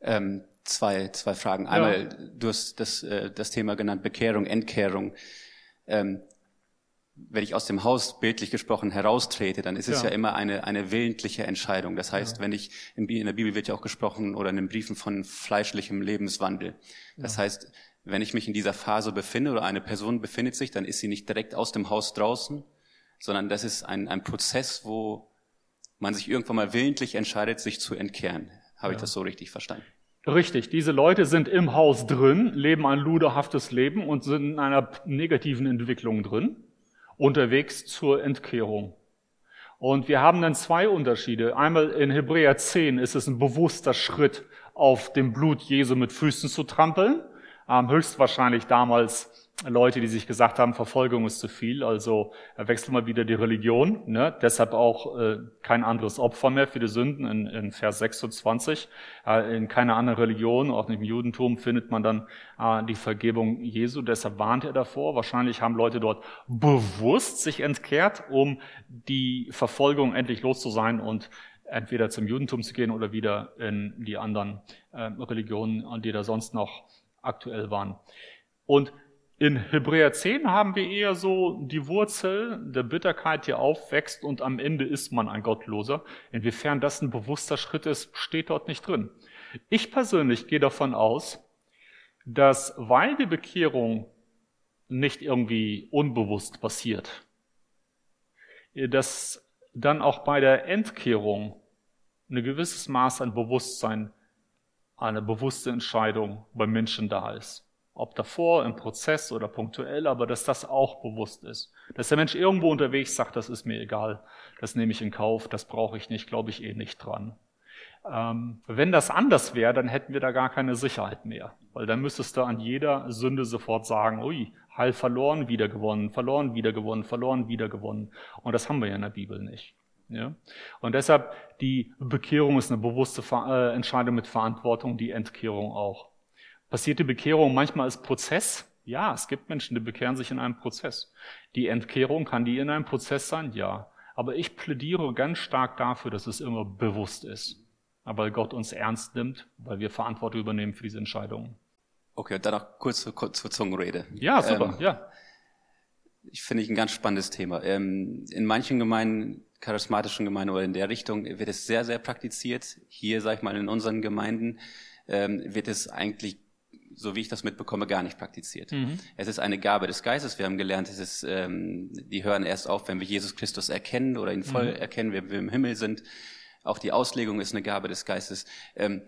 Ähm, zwei, zwei Fragen. Einmal, ja. du hast das, äh, das Thema genannt, Bekehrung, Entkehrung. Ähm, wenn ich aus dem Haus bildlich gesprochen heraustrete, dann ist es ja, ja immer eine, eine willentliche Entscheidung. Das heißt, ja. wenn ich, in der Bibel wird ja auch gesprochen oder in den Briefen von fleischlichem Lebenswandel. Das ja. heißt, wenn ich mich in dieser Phase befinde oder eine Person befindet sich, dann ist sie nicht direkt aus dem Haus draußen, sondern das ist ein, ein Prozess, wo man sich irgendwann mal willentlich entscheidet, sich zu entkehren. Habe ich das so richtig verstanden? Richtig, diese Leute sind im Haus drin, leben ein luderhaftes Leben und sind in einer negativen Entwicklung drin unterwegs zur Entkehrung. Und wir haben dann zwei Unterschiede. Einmal in Hebräer 10 ist es ein bewusster Schritt, auf dem Blut Jesu mit Füßen zu trampeln. Höchstwahrscheinlich damals Leute, die sich gesagt haben, Verfolgung ist zu viel, also wechseln mal wieder die Religion. Ne? Deshalb auch äh, kein anderes Opfer mehr für die Sünden in, in Vers 26. Äh, in keiner anderen Religion, auch nicht im Judentum, findet man dann äh, die Vergebung Jesu. Deshalb warnt er davor. Wahrscheinlich haben Leute dort bewusst sich entkehrt, um die Verfolgung endlich los zu sein und entweder zum Judentum zu gehen oder wieder in die anderen äh, Religionen, die da sonst noch aktuell waren. Und in Hebräer 10 haben wir eher so die Wurzel der Bitterkeit, die aufwächst und am Ende ist man ein Gottloser. Inwiefern das ein bewusster Schritt ist, steht dort nicht drin. Ich persönlich gehe davon aus, dass weil die Bekehrung nicht irgendwie unbewusst passiert, dass dann auch bei der Entkehrung ein gewisses Maß an Bewusstsein, eine bewusste Entscheidung beim Menschen da ist. Ob davor, im Prozess oder punktuell, aber dass das auch bewusst ist. Dass der Mensch irgendwo unterwegs sagt, das ist mir egal, das nehme ich in Kauf, das brauche ich nicht, glaube ich eh nicht dran. Ähm, wenn das anders wäre, dann hätten wir da gar keine Sicherheit mehr. Weil dann müsstest du an jeder Sünde sofort sagen, ui, Heil verloren, wieder gewonnen, verloren, wieder gewonnen, verloren, wieder gewonnen. Und das haben wir ja in der Bibel nicht. Ja? Und deshalb, die Bekehrung ist eine bewusste äh, Entscheidung mit Verantwortung, die Entkehrung auch. Passiert die Bekehrung manchmal als Prozess? Ja, es gibt Menschen, die bekehren sich in einem Prozess. Die Entkehrung, kann die in einem Prozess sein? Ja. Aber ich plädiere ganz stark dafür, dass es immer bewusst ist. weil Gott uns ernst nimmt, weil wir Verantwortung übernehmen für diese Entscheidungen. Okay, und dann noch kurz, kurz zur Zungenrede. Ja, super, ähm, ja. Ich finde ich ein ganz spannendes Thema. Ähm, in manchen Gemeinden, charismatischen Gemeinden oder in der Richtung, wird es sehr, sehr praktiziert. Hier, sag ich mal, in unseren Gemeinden ähm, wird es eigentlich so wie ich das mitbekomme, gar nicht praktiziert. Mhm. Es ist eine Gabe des Geistes. Wir haben gelernt, es ist, ähm, die hören erst auf, wenn wir Jesus Christus erkennen oder ihn voll mhm. erkennen, wenn wir im Himmel sind. Auch die Auslegung ist eine Gabe des Geistes. Ähm,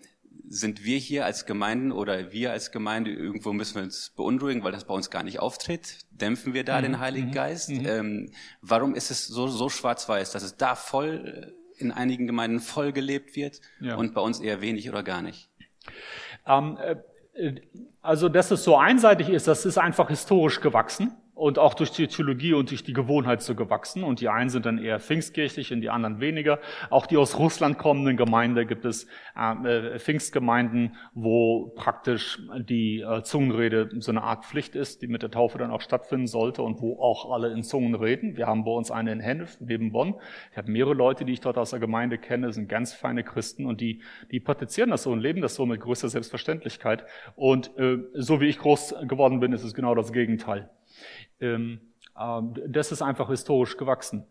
sind wir hier als Gemeinden oder wir als Gemeinde, irgendwo müssen wir uns beunruhigen, weil das bei uns gar nicht auftritt? Dämpfen wir da mhm. den Heiligen mhm. Geist? Mhm. Ähm, warum ist es so, so schwarz-weiß, dass es da voll, in einigen Gemeinden voll gelebt wird ja. und bei uns eher wenig oder gar nicht? Ähm, äh, also, dass es so einseitig ist, das ist einfach historisch gewachsen. Und auch durch die Theologie und durch die Gewohnheit so gewachsen. Und die einen sind dann eher pfingstkirchlich und die anderen weniger. Auch die aus Russland kommenden Gemeinde gibt es äh, Pfingstgemeinden, wo praktisch die äh, Zungenrede so eine Art Pflicht ist, die mit der Taufe dann auch stattfinden sollte und wo auch alle in Zungen reden. Wir haben bei uns eine in Hennef neben Bonn. Ich habe mehrere Leute, die ich dort aus der Gemeinde kenne, sind ganz feine Christen und die, die praktizieren das so und leben das so mit größter Selbstverständlichkeit. Und äh, so wie ich groß geworden bin, ist es genau das Gegenteil. Ähm, ähm, das ist einfach historisch gewachsen.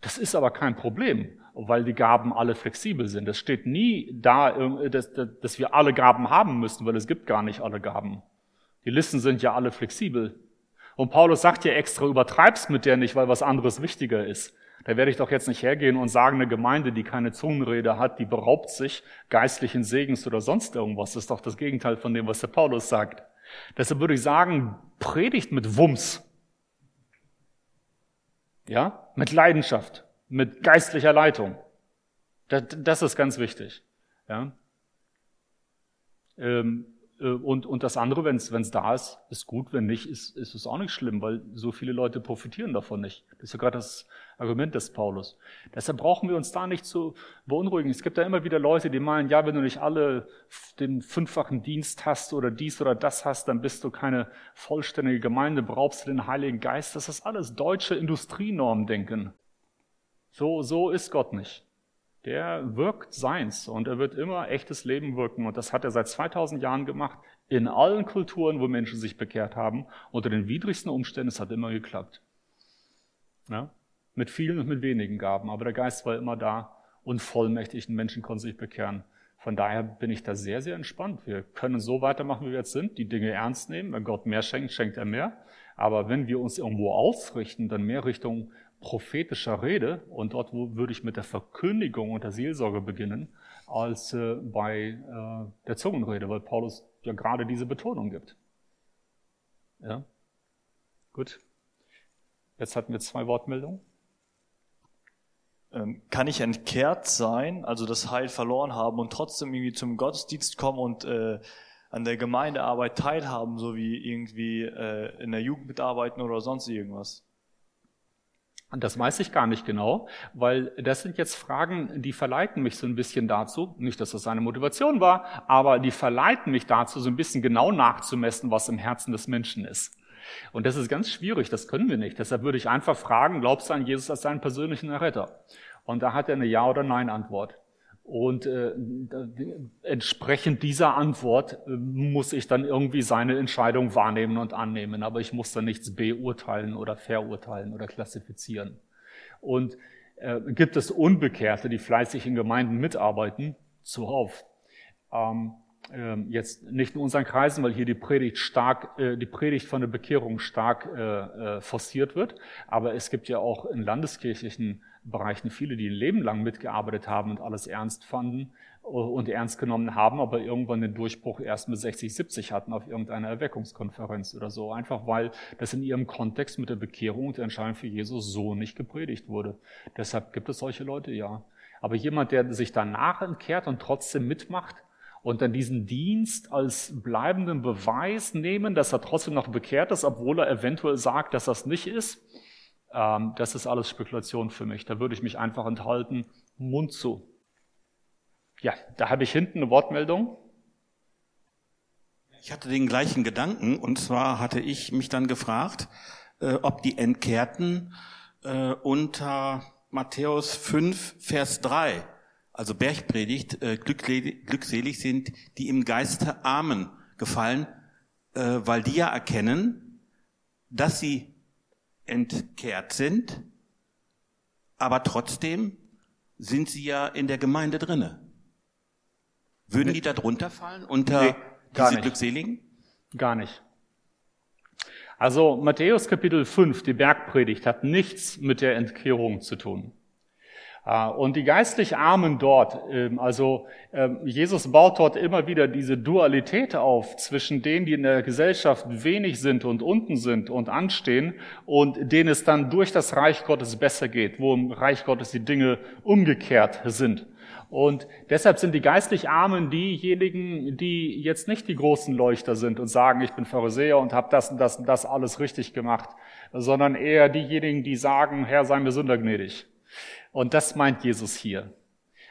Das ist aber kein Problem, weil die Gaben alle flexibel sind. Es steht nie da, dass, dass wir alle Gaben haben müssen, weil es gibt gar nicht alle Gaben. Die Listen sind ja alle flexibel. Und Paulus sagt ja extra, übertreib's mit der nicht, weil was anderes wichtiger ist. Da werde ich doch jetzt nicht hergehen und sagen, eine Gemeinde, die keine Zungenrede hat, die beraubt sich geistlichen Segens oder sonst irgendwas. Das ist doch das Gegenteil von dem, was der Paulus sagt. Deshalb würde ich sagen, predigt mit Wumms. Ja, mit Leidenschaft, mit geistlicher Leitung. Das, das ist ganz wichtig. Ja. Ähm, äh, und, und das andere, wenn es da ist, ist gut. Wenn nicht, ist, ist es auch nicht schlimm, weil so viele Leute profitieren davon nicht. Das ist ja gerade das Argument des Paulus. Deshalb brauchen wir uns da nicht zu beunruhigen. Es gibt da immer wieder Leute, die meinen, ja, wenn du nicht alle den fünffachen Dienst hast oder dies oder das hast, dann bist du keine vollständige Gemeinde, brauchst du den Heiligen Geist. Das ist alles deutsche Industrienormdenken. So, so ist Gott nicht. Der wirkt seins und er wird immer echtes Leben wirken. Und das hat er seit 2000 Jahren gemacht. In allen Kulturen, wo Menschen sich bekehrt haben. Unter den widrigsten Umständen. Es hat immer geklappt. Ja? Mit vielen und mit wenigen Gaben, aber der Geist war immer da und vollmächtig, und Menschen konnten sich bekehren. Von daher bin ich da sehr, sehr entspannt. Wir können so weitermachen, wie wir jetzt sind, die Dinge ernst nehmen. Wenn Gott mehr schenkt, schenkt er mehr. Aber wenn wir uns irgendwo ausrichten, dann mehr Richtung prophetischer Rede und dort würde ich mit der Verkündigung und der Seelsorge beginnen, als äh, bei äh, der Zungenrede, weil Paulus ja gerade diese Betonung gibt. Ja? Gut. Jetzt hatten wir zwei Wortmeldungen. Ähm, kann ich entkehrt sein, also das Heil verloren haben und trotzdem irgendwie zum Gottesdienst kommen und äh, an der Gemeindearbeit teilhaben, so wie irgendwie äh, in der Jugend mitarbeiten oder sonst irgendwas? Und das weiß ich gar nicht genau, weil das sind jetzt Fragen, die verleiten mich so ein bisschen dazu, nicht, dass das seine Motivation war, aber die verleiten mich dazu, so ein bisschen genau nachzumessen, was im Herzen des Menschen ist. Und das ist ganz schwierig, das können wir nicht. Deshalb würde ich einfach fragen, glaubst du an Jesus als seinen persönlichen Erretter? Und da hat er eine Ja- oder Nein-Antwort. Und äh, entsprechend dieser Antwort äh, muss ich dann irgendwie seine Entscheidung wahrnehmen und annehmen. Aber ich muss dann nichts beurteilen oder verurteilen oder klassifizieren. Und äh, gibt es Unbekehrte, die fleißig in Gemeinden mitarbeiten? Zuhauf. Ähm, jetzt nicht in unseren Kreisen, weil hier die Predigt stark, äh, die Predigt von der Bekehrung stark äh, äh, forciert wird, aber es gibt ja auch in landeskirchlichen Bereichen viele, die ein Leben lang mitgearbeitet haben und alles ernst fanden und ernst genommen haben, aber irgendwann den Durchbruch erst mit 60, 70 hatten auf irgendeiner Erweckungskonferenz oder so. Einfach weil das in ihrem Kontext mit der Bekehrung und der Entscheidung für Jesus so nicht gepredigt wurde. Deshalb gibt es solche Leute, ja. Aber jemand, der sich danach entkehrt und trotzdem mitmacht, und dann diesen Dienst als bleibenden Beweis nehmen, dass er trotzdem noch bekehrt ist, obwohl er eventuell sagt, dass das nicht ist, ähm, das ist alles Spekulation für mich. Da würde ich mich einfach enthalten, Mund zu. Ja, da habe ich hinten eine Wortmeldung. Ich hatte den gleichen Gedanken und zwar hatte ich mich dann gefragt, äh, ob die Entkehrten äh, unter Matthäus 5, Vers 3 also Bergpredigt, äh, glückselig sind, die im Geiste Armen gefallen, äh, weil die ja erkennen, dass sie entkehrt sind, aber trotzdem sind sie ja in der Gemeinde drinne. Würden die da drunter fallen unter nee, diese nicht. Glückseligen? Gar nicht. Also Matthäus Kapitel 5, die Bergpredigt, hat nichts mit der Entkehrung zu tun. Ah, und die geistlich Armen dort, ähm, also ähm, Jesus baut dort immer wieder diese Dualität auf zwischen denen, die in der Gesellschaft wenig sind und unten sind und anstehen und denen es dann durch das Reich Gottes besser geht, wo im Reich Gottes die Dinge umgekehrt sind. Und deshalb sind die geistlich Armen diejenigen, die jetzt nicht die großen Leuchter sind und sagen, ich bin Pharisäer und habe das und das und das alles richtig gemacht, sondern eher diejenigen, die sagen, Herr, sei mir Sünder gnädig. Und das meint Jesus hier.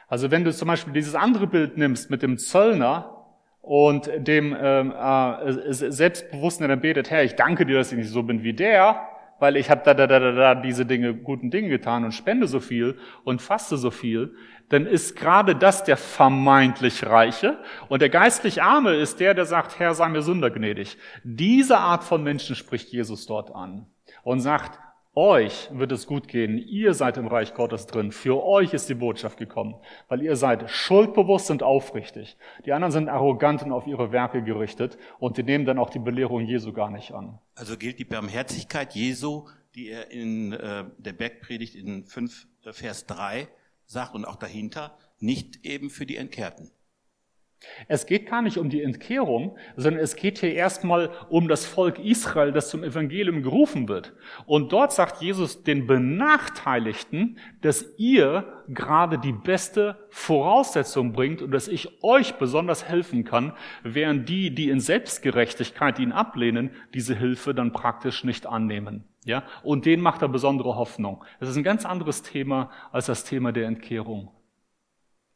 Also wenn du zum Beispiel dieses andere Bild nimmst mit dem Zöllner und dem ähm, äh, Selbstbewussten, der dann betet, Herr, ich danke dir, dass ich nicht so bin wie der, weil ich habe da, da, da, da, da diese Dinge, guten Dinge getan und spende so viel und faste so viel, dann ist gerade das der vermeintlich Reiche und der geistlich Arme ist der, der sagt, Herr, sei mir Sünder gnädig. Diese Art von Menschen spricht Jesus dort an und sagt, euch wird es gut gehen, ihr seid im Reich Gottes drin, für euch ist die Botschaft gekommen, weil ihr seid schuldbewusst und aufrichtig. Die anderen sind arrogant und auf ihre Werke gerichtet und die nehmen dann auch die Belehrung Jesu gar nicht an. Also gilt die Barmherzigkeit Jesu, die er in äh, der Bergpredigt in 5 äh, Vers 3 sagt und auch dahinter, nicht eben für die Entkehrten. Es geht gar nicht um die Entkehrung, sondern es geht hier erstmal um das Volk Israel, das zum Evangelium gerufen wird. Und dort sagt Jesus den Benachteiligten, dass ihr gerade die beste Voraussetzung bringt und dass ich euch besonders helfen kann, während die, die in Selbstgerechtigkeit ihn ablehnen, diese Hilfe dann praktisch nicht annehmen. Ja? Und denen macht er besondere Hoffnung. Das ist ein ganz anderes Thema als das Thema der Entkehrung.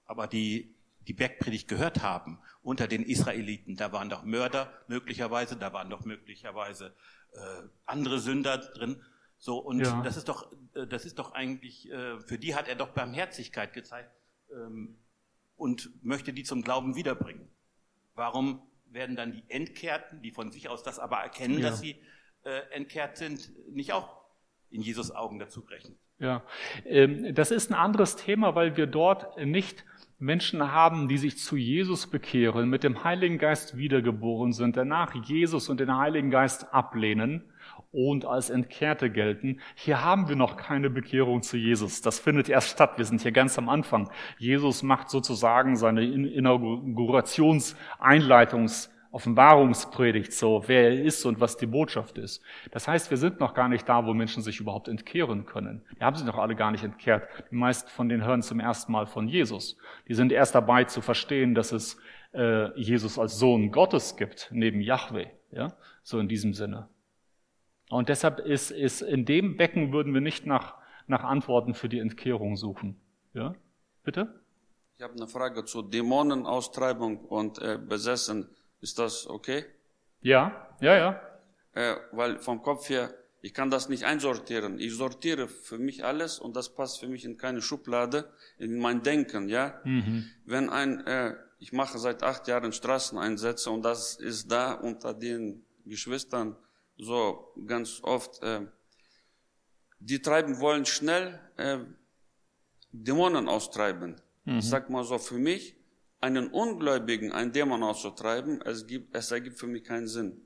Aber die die Bergpredigt gehört haben unter den Israeliten. Da waren doch Mörder möglicherweise, da waren doch möglicherweise äh, andere Sünder drin. So und ja. das ist doch, äh, das ist doch eigentlich, äh, für die hat er doch Barmherzigkeit gezeigt ähm, und möchte die zum Glauben wiederbringen. Warum werden dann die Entkehrten, die von sich aus das aber erkennen, ja. dass sie äh, entkehrt sind, nicht auch in Jesus Augen dazu gerechnet? Ja, ähm, das ist ein anderes Thema, weil wir dort nicht Menschen haben, die sich zu Jesus bekehren, mit dem Heiligen Geist wiedergeboren sind, danach Jesus und den Heiligen Geist ablehnen und als Entkehrte gelten. Hier haben wir noch keine Bekehrung zu Jesus. Das findet erst statt. Wir sind hier ganz am Anfang. Jesus macht sozusagen seine Inaugurations-, Einleitungs- Offenbarungspredigt so, wer er ist und was die Botschaft ist. Das heißt, wir sind noch gar nicht da, wo Menschen sich überhaupt entkehren können. Die haben sich noch alle gar nicht entkehrt. Die meisten von denen hören zum ersten Mal von Jesus. Die sind erst dabei zu verstehen, dass es äh, Jesus als Sohn Gottes gibt, neben Yahweh. Ja, so in diesem Sinne. Und deshalb ist, ist in dem Becken würden wir nicht nach, nach Antworten für die Entkehrung suchen. Ja, bitte? Ich habe eine Frage zu Dämonenaustreibung und äh, Besessen ist das okay? Ja, ja, ja. Äh, weil vom Kopf her, ich kann das nicht einsortieren. Ich sortiere für mich alles und das passt für mich in keine Schublade, in mein Denken, ja. Mhm. Wenn ein, äh, ich mache seit acht Jahren Straßeneinsätze und das ist da unter den Geschwistern so ganz oft, äh, die treiben wollen schnell äh, Dämonen austreiben. Mhm. Ich sag mal so, für mich einen Ungläubigen einen Dämon auszutreiben, es, gibt, es ergibt für mich keinen Sinn.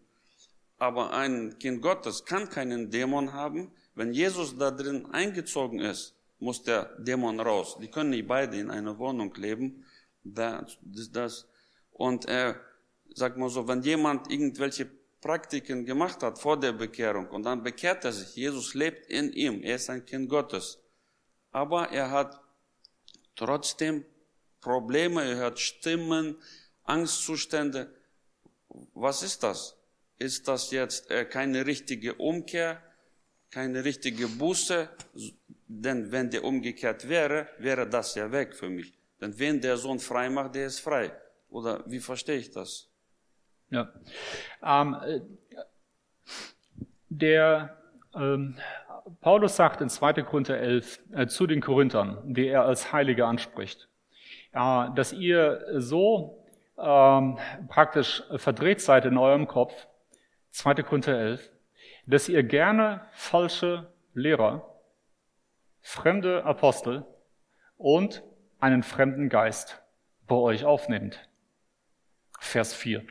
Aber ein Kind Gottes kann keinen Dämon haben. Wenn Jesus da drin eingezogen ist, muss der Dämon raus. Die können nicht beide in einer Wohnung leben. Das, das. Und er sagt mal so, wenn jemand irgendwelche Praktiken gemacht hat vor der Bekehrung und dann bekehrt er sich, Jesus lebt in ihm, er ist ein Kind Gottes. Aber er hat trotzdem Probleme, er hört Stimmen, Angstzustände. Was ist das? Ist das jetzt äh, keine richtige Umkehr, keine richtige Buße? Denn wenn der umgekehrt wäre, wäre das ja weg für mich. Denn wenn der Sohn frei macht, der ist frei. Oder wie verstehe ich das? Ja. Ähm, äh, der ähm, Paulus sagt in 2. Korinther 11 äh, zu den Korinthern, die er als Heilige anspricht, dass ihr so ähm, praktisch verdreht seid in eurem Kopf, 2. Korinther 11, dass ihr gerne falsche Lehrer, fremde Apostel und einen fremden Geist bei euch aufnehmt. Vers 4.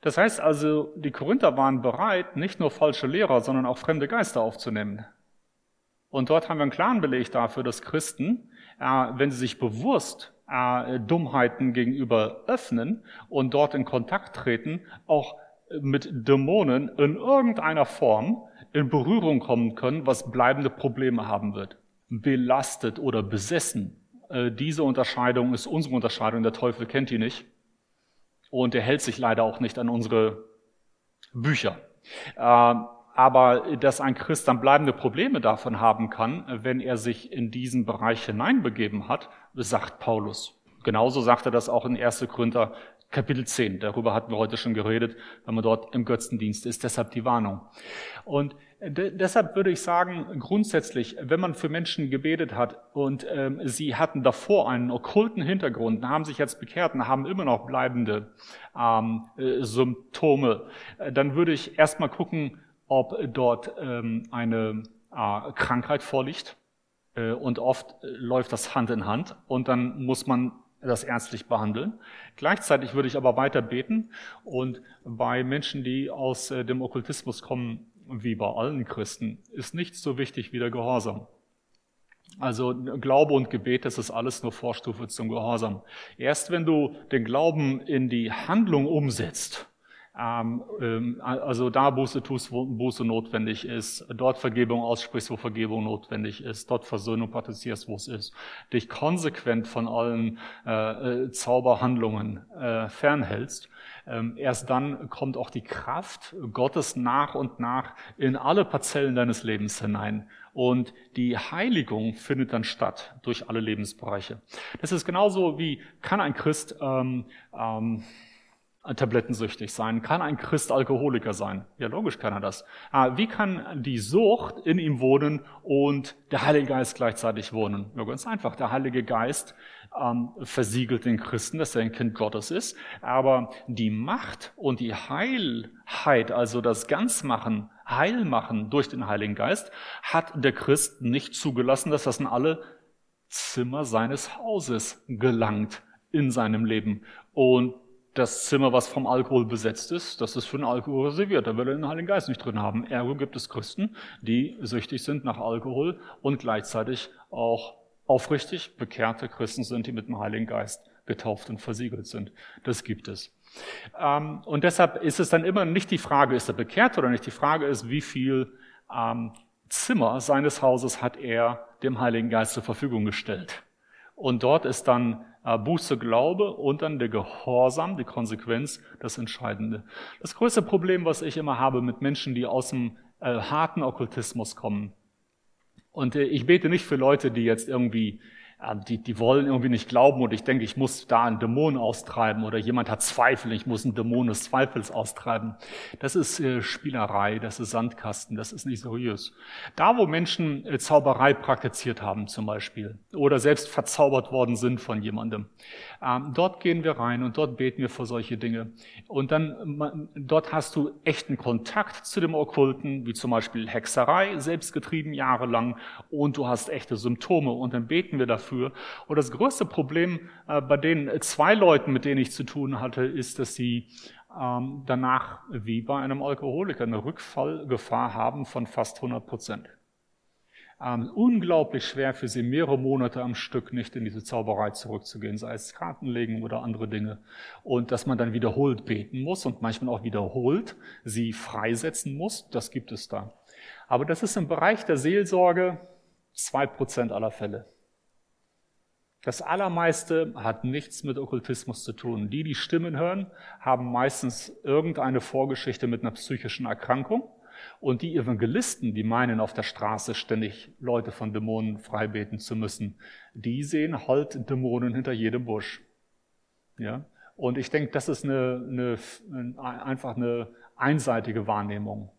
Das heißt also, die Korinther waren bereit, nicht nur falsche Lehrer, sondern auch fremde Geister aufzunehmen. Und dort haben wir einen klaren Beleg dafür, dass Christen wenn sie sich bewusst äh, Dummheiten gegenüber öffnen und dort in Kontakt treten, auch mit Dämonen in irgendeiner Form in Berührung kommen können, was bleibende Probleme haben wird. Belastet oder besessen Äh, diese Unterscheidung ist unsere Unterscheidung. Der Teufel kennt die nicht. Und er hält sich leider auch nicht an unsere Bücher. Äh, aber dass ein Christ dann bleibende Probleme davon haben kann, wenn er sich in diesen Bereich hineinbegeben hat, sagt Paulus. Genauso sagt er das auch in 1. Korinther Kapitel 10. Darüber hatten wir heute schon geredet, wenn man dort im Götzendienst ist. Deshalb die Warnung. Und de deshalb würde ich sagen, grundsätzlich, wenn man für Menschen gebetet hat und ähm, sie hatten davor einen okkulten Hintergrund, haben sich jetzt bekehrt und haben immer noch bleibende ähm, äh, Symptome, äh, dann würde ich erstmal gucken, ob dort ähm, eine äh, Krankheit vorliegt. Äh, und oft äh, läuft das Hand in Hand und dann muss man das ärztlich behandeln. Gleichzeitig würde ich aber weiter beten und bei Menschen, die aus äh, dem Okkultismus kommen, wie bei allen Christen, ist nichts so wichtig wie der Gehorsam. Also Glaube und Gebet, das ist alles nur Vorstufe zum Gehorsam. Erst wenn du den Glauben in die Handlung umsetzt, also da Buße tust, wo Buße notwendig ist, dort Vergebung aussprichst, wo Vergebung notwendig ist, dort Versöhnung praktizierst, wo es ist, dich konsequent von allen äh, äh Zauberhandlungen äh, fernhältst, ähm, erst dann kommt auch die Kraft Gottes nach und nach in alle Parzellen deines Lebens hinein. Und die Heiligung findet dann statt durch alle Lebensbereiche. Das ist genauso wie kann ein Christ ähm, ähm, tablettensüchtig sein? Kann ein Christ Alkoholiker sein? Ja, logisch kann er das. Ah, wie kann die Sucht in ihm wohnen und der Heilige Geist gleichzeitig wohnen? Ja, ganz einfach. Der Heilige Geist ähm, versiegelt den Christen, dass er ein Kind Gottes ist. Aber die Macht und die Heilheit, also das Ganzmachen, Heilmachen durch den Heiligen Geist, hat der Christ nicht zugelassen, dass das in alle Zimmer seines Hauses gelangt in seinem Leben. Und das Zimmer, was vom Alkohol besetzt ist, das ist für den Alkohol reserviert. Da will er den Heiligen Geist nicht drin haben. Ergo gibt es Christen, die süchtig sind nach Alkohol und gleichzeitig auch aufrichtig bekehrte Christen sind, die mit dem Heiligen Geist getauft und versiegelt sind. Das gibt es. Ähm, und deshalb ist es dann immer nicht die Frage, ist er bekehrt oder nicht. Die Frage ist, wie viel ähm, Zimmer seines Hauses hat er dem Heiligen Geist zur Verfügung gestellt. Und dort ist dann äh, Buße, Glaube und dann der Gehorsam, die Konsequenz, das Entscheidende. Das größte Problem, was ich immer habe mit Menschen, die aus dem äh, harten Okkultismus kommen. Und äh, ich bete nicht für Leute, die jetzt irgendwie die, die wollen irgendwie nicht glauben und ich denke, ich muss da einen Dämon austreiben oder jemand hat Zweifel, ich muss einen Dämon des Zweifels austreiben. Das ist äh, Spielerei, das ist Sandkasten, das ist nicht seriös. Da, wo Menschen äh, Zauberei praktiziert haben zum Beispiel oder selbst verzaubert worden sind von jemandem, ähm, dort gehen wir rein und dort beten wir für solche Dinge. Und dann, dort hast du echten Kontakt zu dem Okkulten, wie zum Beispiel Hexerei, selbstgetrieben jahrelang und du hast echte Symptome und dann beten wir dafür dafür. Und das größte Problem äh, bei den zwei Leuten, mit denen ich zu tun hatte, ist, dass sie ähm, danach wie bei einem Alkoholiker eine Rückfallgefahr haben von fast 100 Prozent. Ähm, unglaublich schwer für sie, mehrere Monate am Stück nicht in diese Zauberei zurückzugehen, sei es Kartenlegen oder andere Dinge. Und dass man dann wiederholt beten muss und manchmal auch wiederholt sie freisetzen muss, das gibt es da. Aber das ist im Bereich der Seelsorge zwei Prozent aller Fälle. Das Allermeiste hat nichts mit Okkultismus zu tun. Die, die Stimmen hören, haben meistens irgendeine Vorgeschichte mit einer psychischen Erkrankung. Und die Evangelisten, die meinen, auf der Straße ständig Leute von Dämonen freibeten zu müssen, die sehen halt Dämonen hinter jedem Busch. Ja? Und ich denke, das ist eine, eine, einfach eine einseitige Wahrnehmung.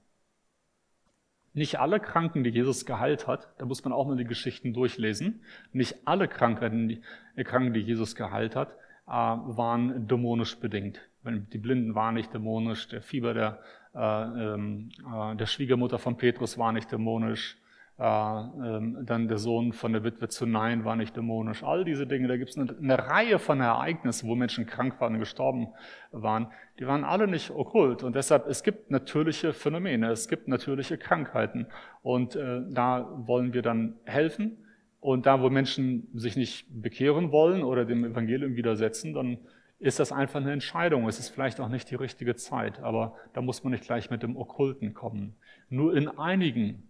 Nicht alle Kranken, die Jesus geheilt hat, da muss man auch mal die Geschichten durchlesen, nicht alle Krankheiten, die, äh, Kranken, die Jesus geheilt hat, äh, waren dämonisch bedingt. Die Blinden waren nicht dämonisch, der Fieber der, äh, ähm, äh, der Schwiegermutter von Petrus war nicht dämonisch, dann der Sohn von der Witwe zu Nein war nicht dämonisch. All diese Dinge, da gibt es eine, eine, Reihe von Ereignissen, wo Menschen krank waren und gestorben waren. Die waren alle nicht okkult. Und deshalb, es gibt natürliche Phänomene, es gibt natürliche Krankheiten. Und äh, da wollen wir dann helfen. Und da, wo Menschen sich nicht bekehren wollen oder dem Evangelium widersetzen, dann ist das einfach eine Entscheidung. Es ist vielleicht auch nicht die richtige Zeit, aber da muss man nicht gleich mit dem Okkulten kommen. Nur in einigen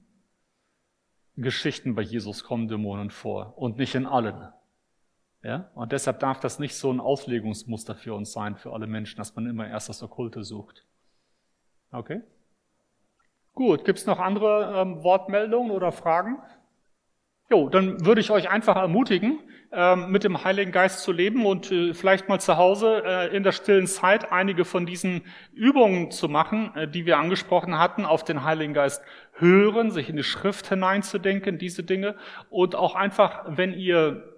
Geschichten bei Jesus kommen Dämonen vor und nicht in allen. Ja? Und deshalb darf das nicht so ein Auslegungsmuster für uns sein, für alle Menschen, dass man immer erst das Okkulte sucht. Okay? Gut, gibt's noch andere ähm, Wortmeldungen oder Fragen? Jo, dann würde ich euch einfach ermutigen, ähm, mit dem Heiligen Geist zu leben und äh, vielleicht mal zu Hause äh, in der stillen Zeit einige von diesen Übungen zu machen, äh, die wir angesprochen hatten, auf den Heiligen Geist hören, sich in die Schrift hineinzudenken, diese Dinge und auch einfach, wenn ihr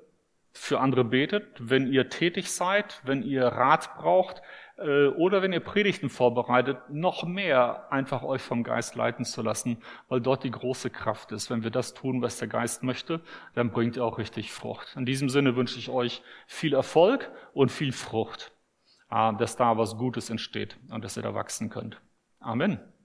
für andere betet, wenn ihr tätig seid, wenn ihr Rat braucht, äh, oder wenn ihr Predigten vorbereitet, noch mehr einfach euch vom Geist leiten zu lassen, weil dort die große Kraft ist. Wenn wir das tun, was der Geist möchte, dann bringt ihr auch richtig Frucht. In diesem Sinne wünsche ich euch viel Erfolg und viel Frucht, ah, dass da was Gutes entsteht und dass ihr da wachsen könnt. Amen.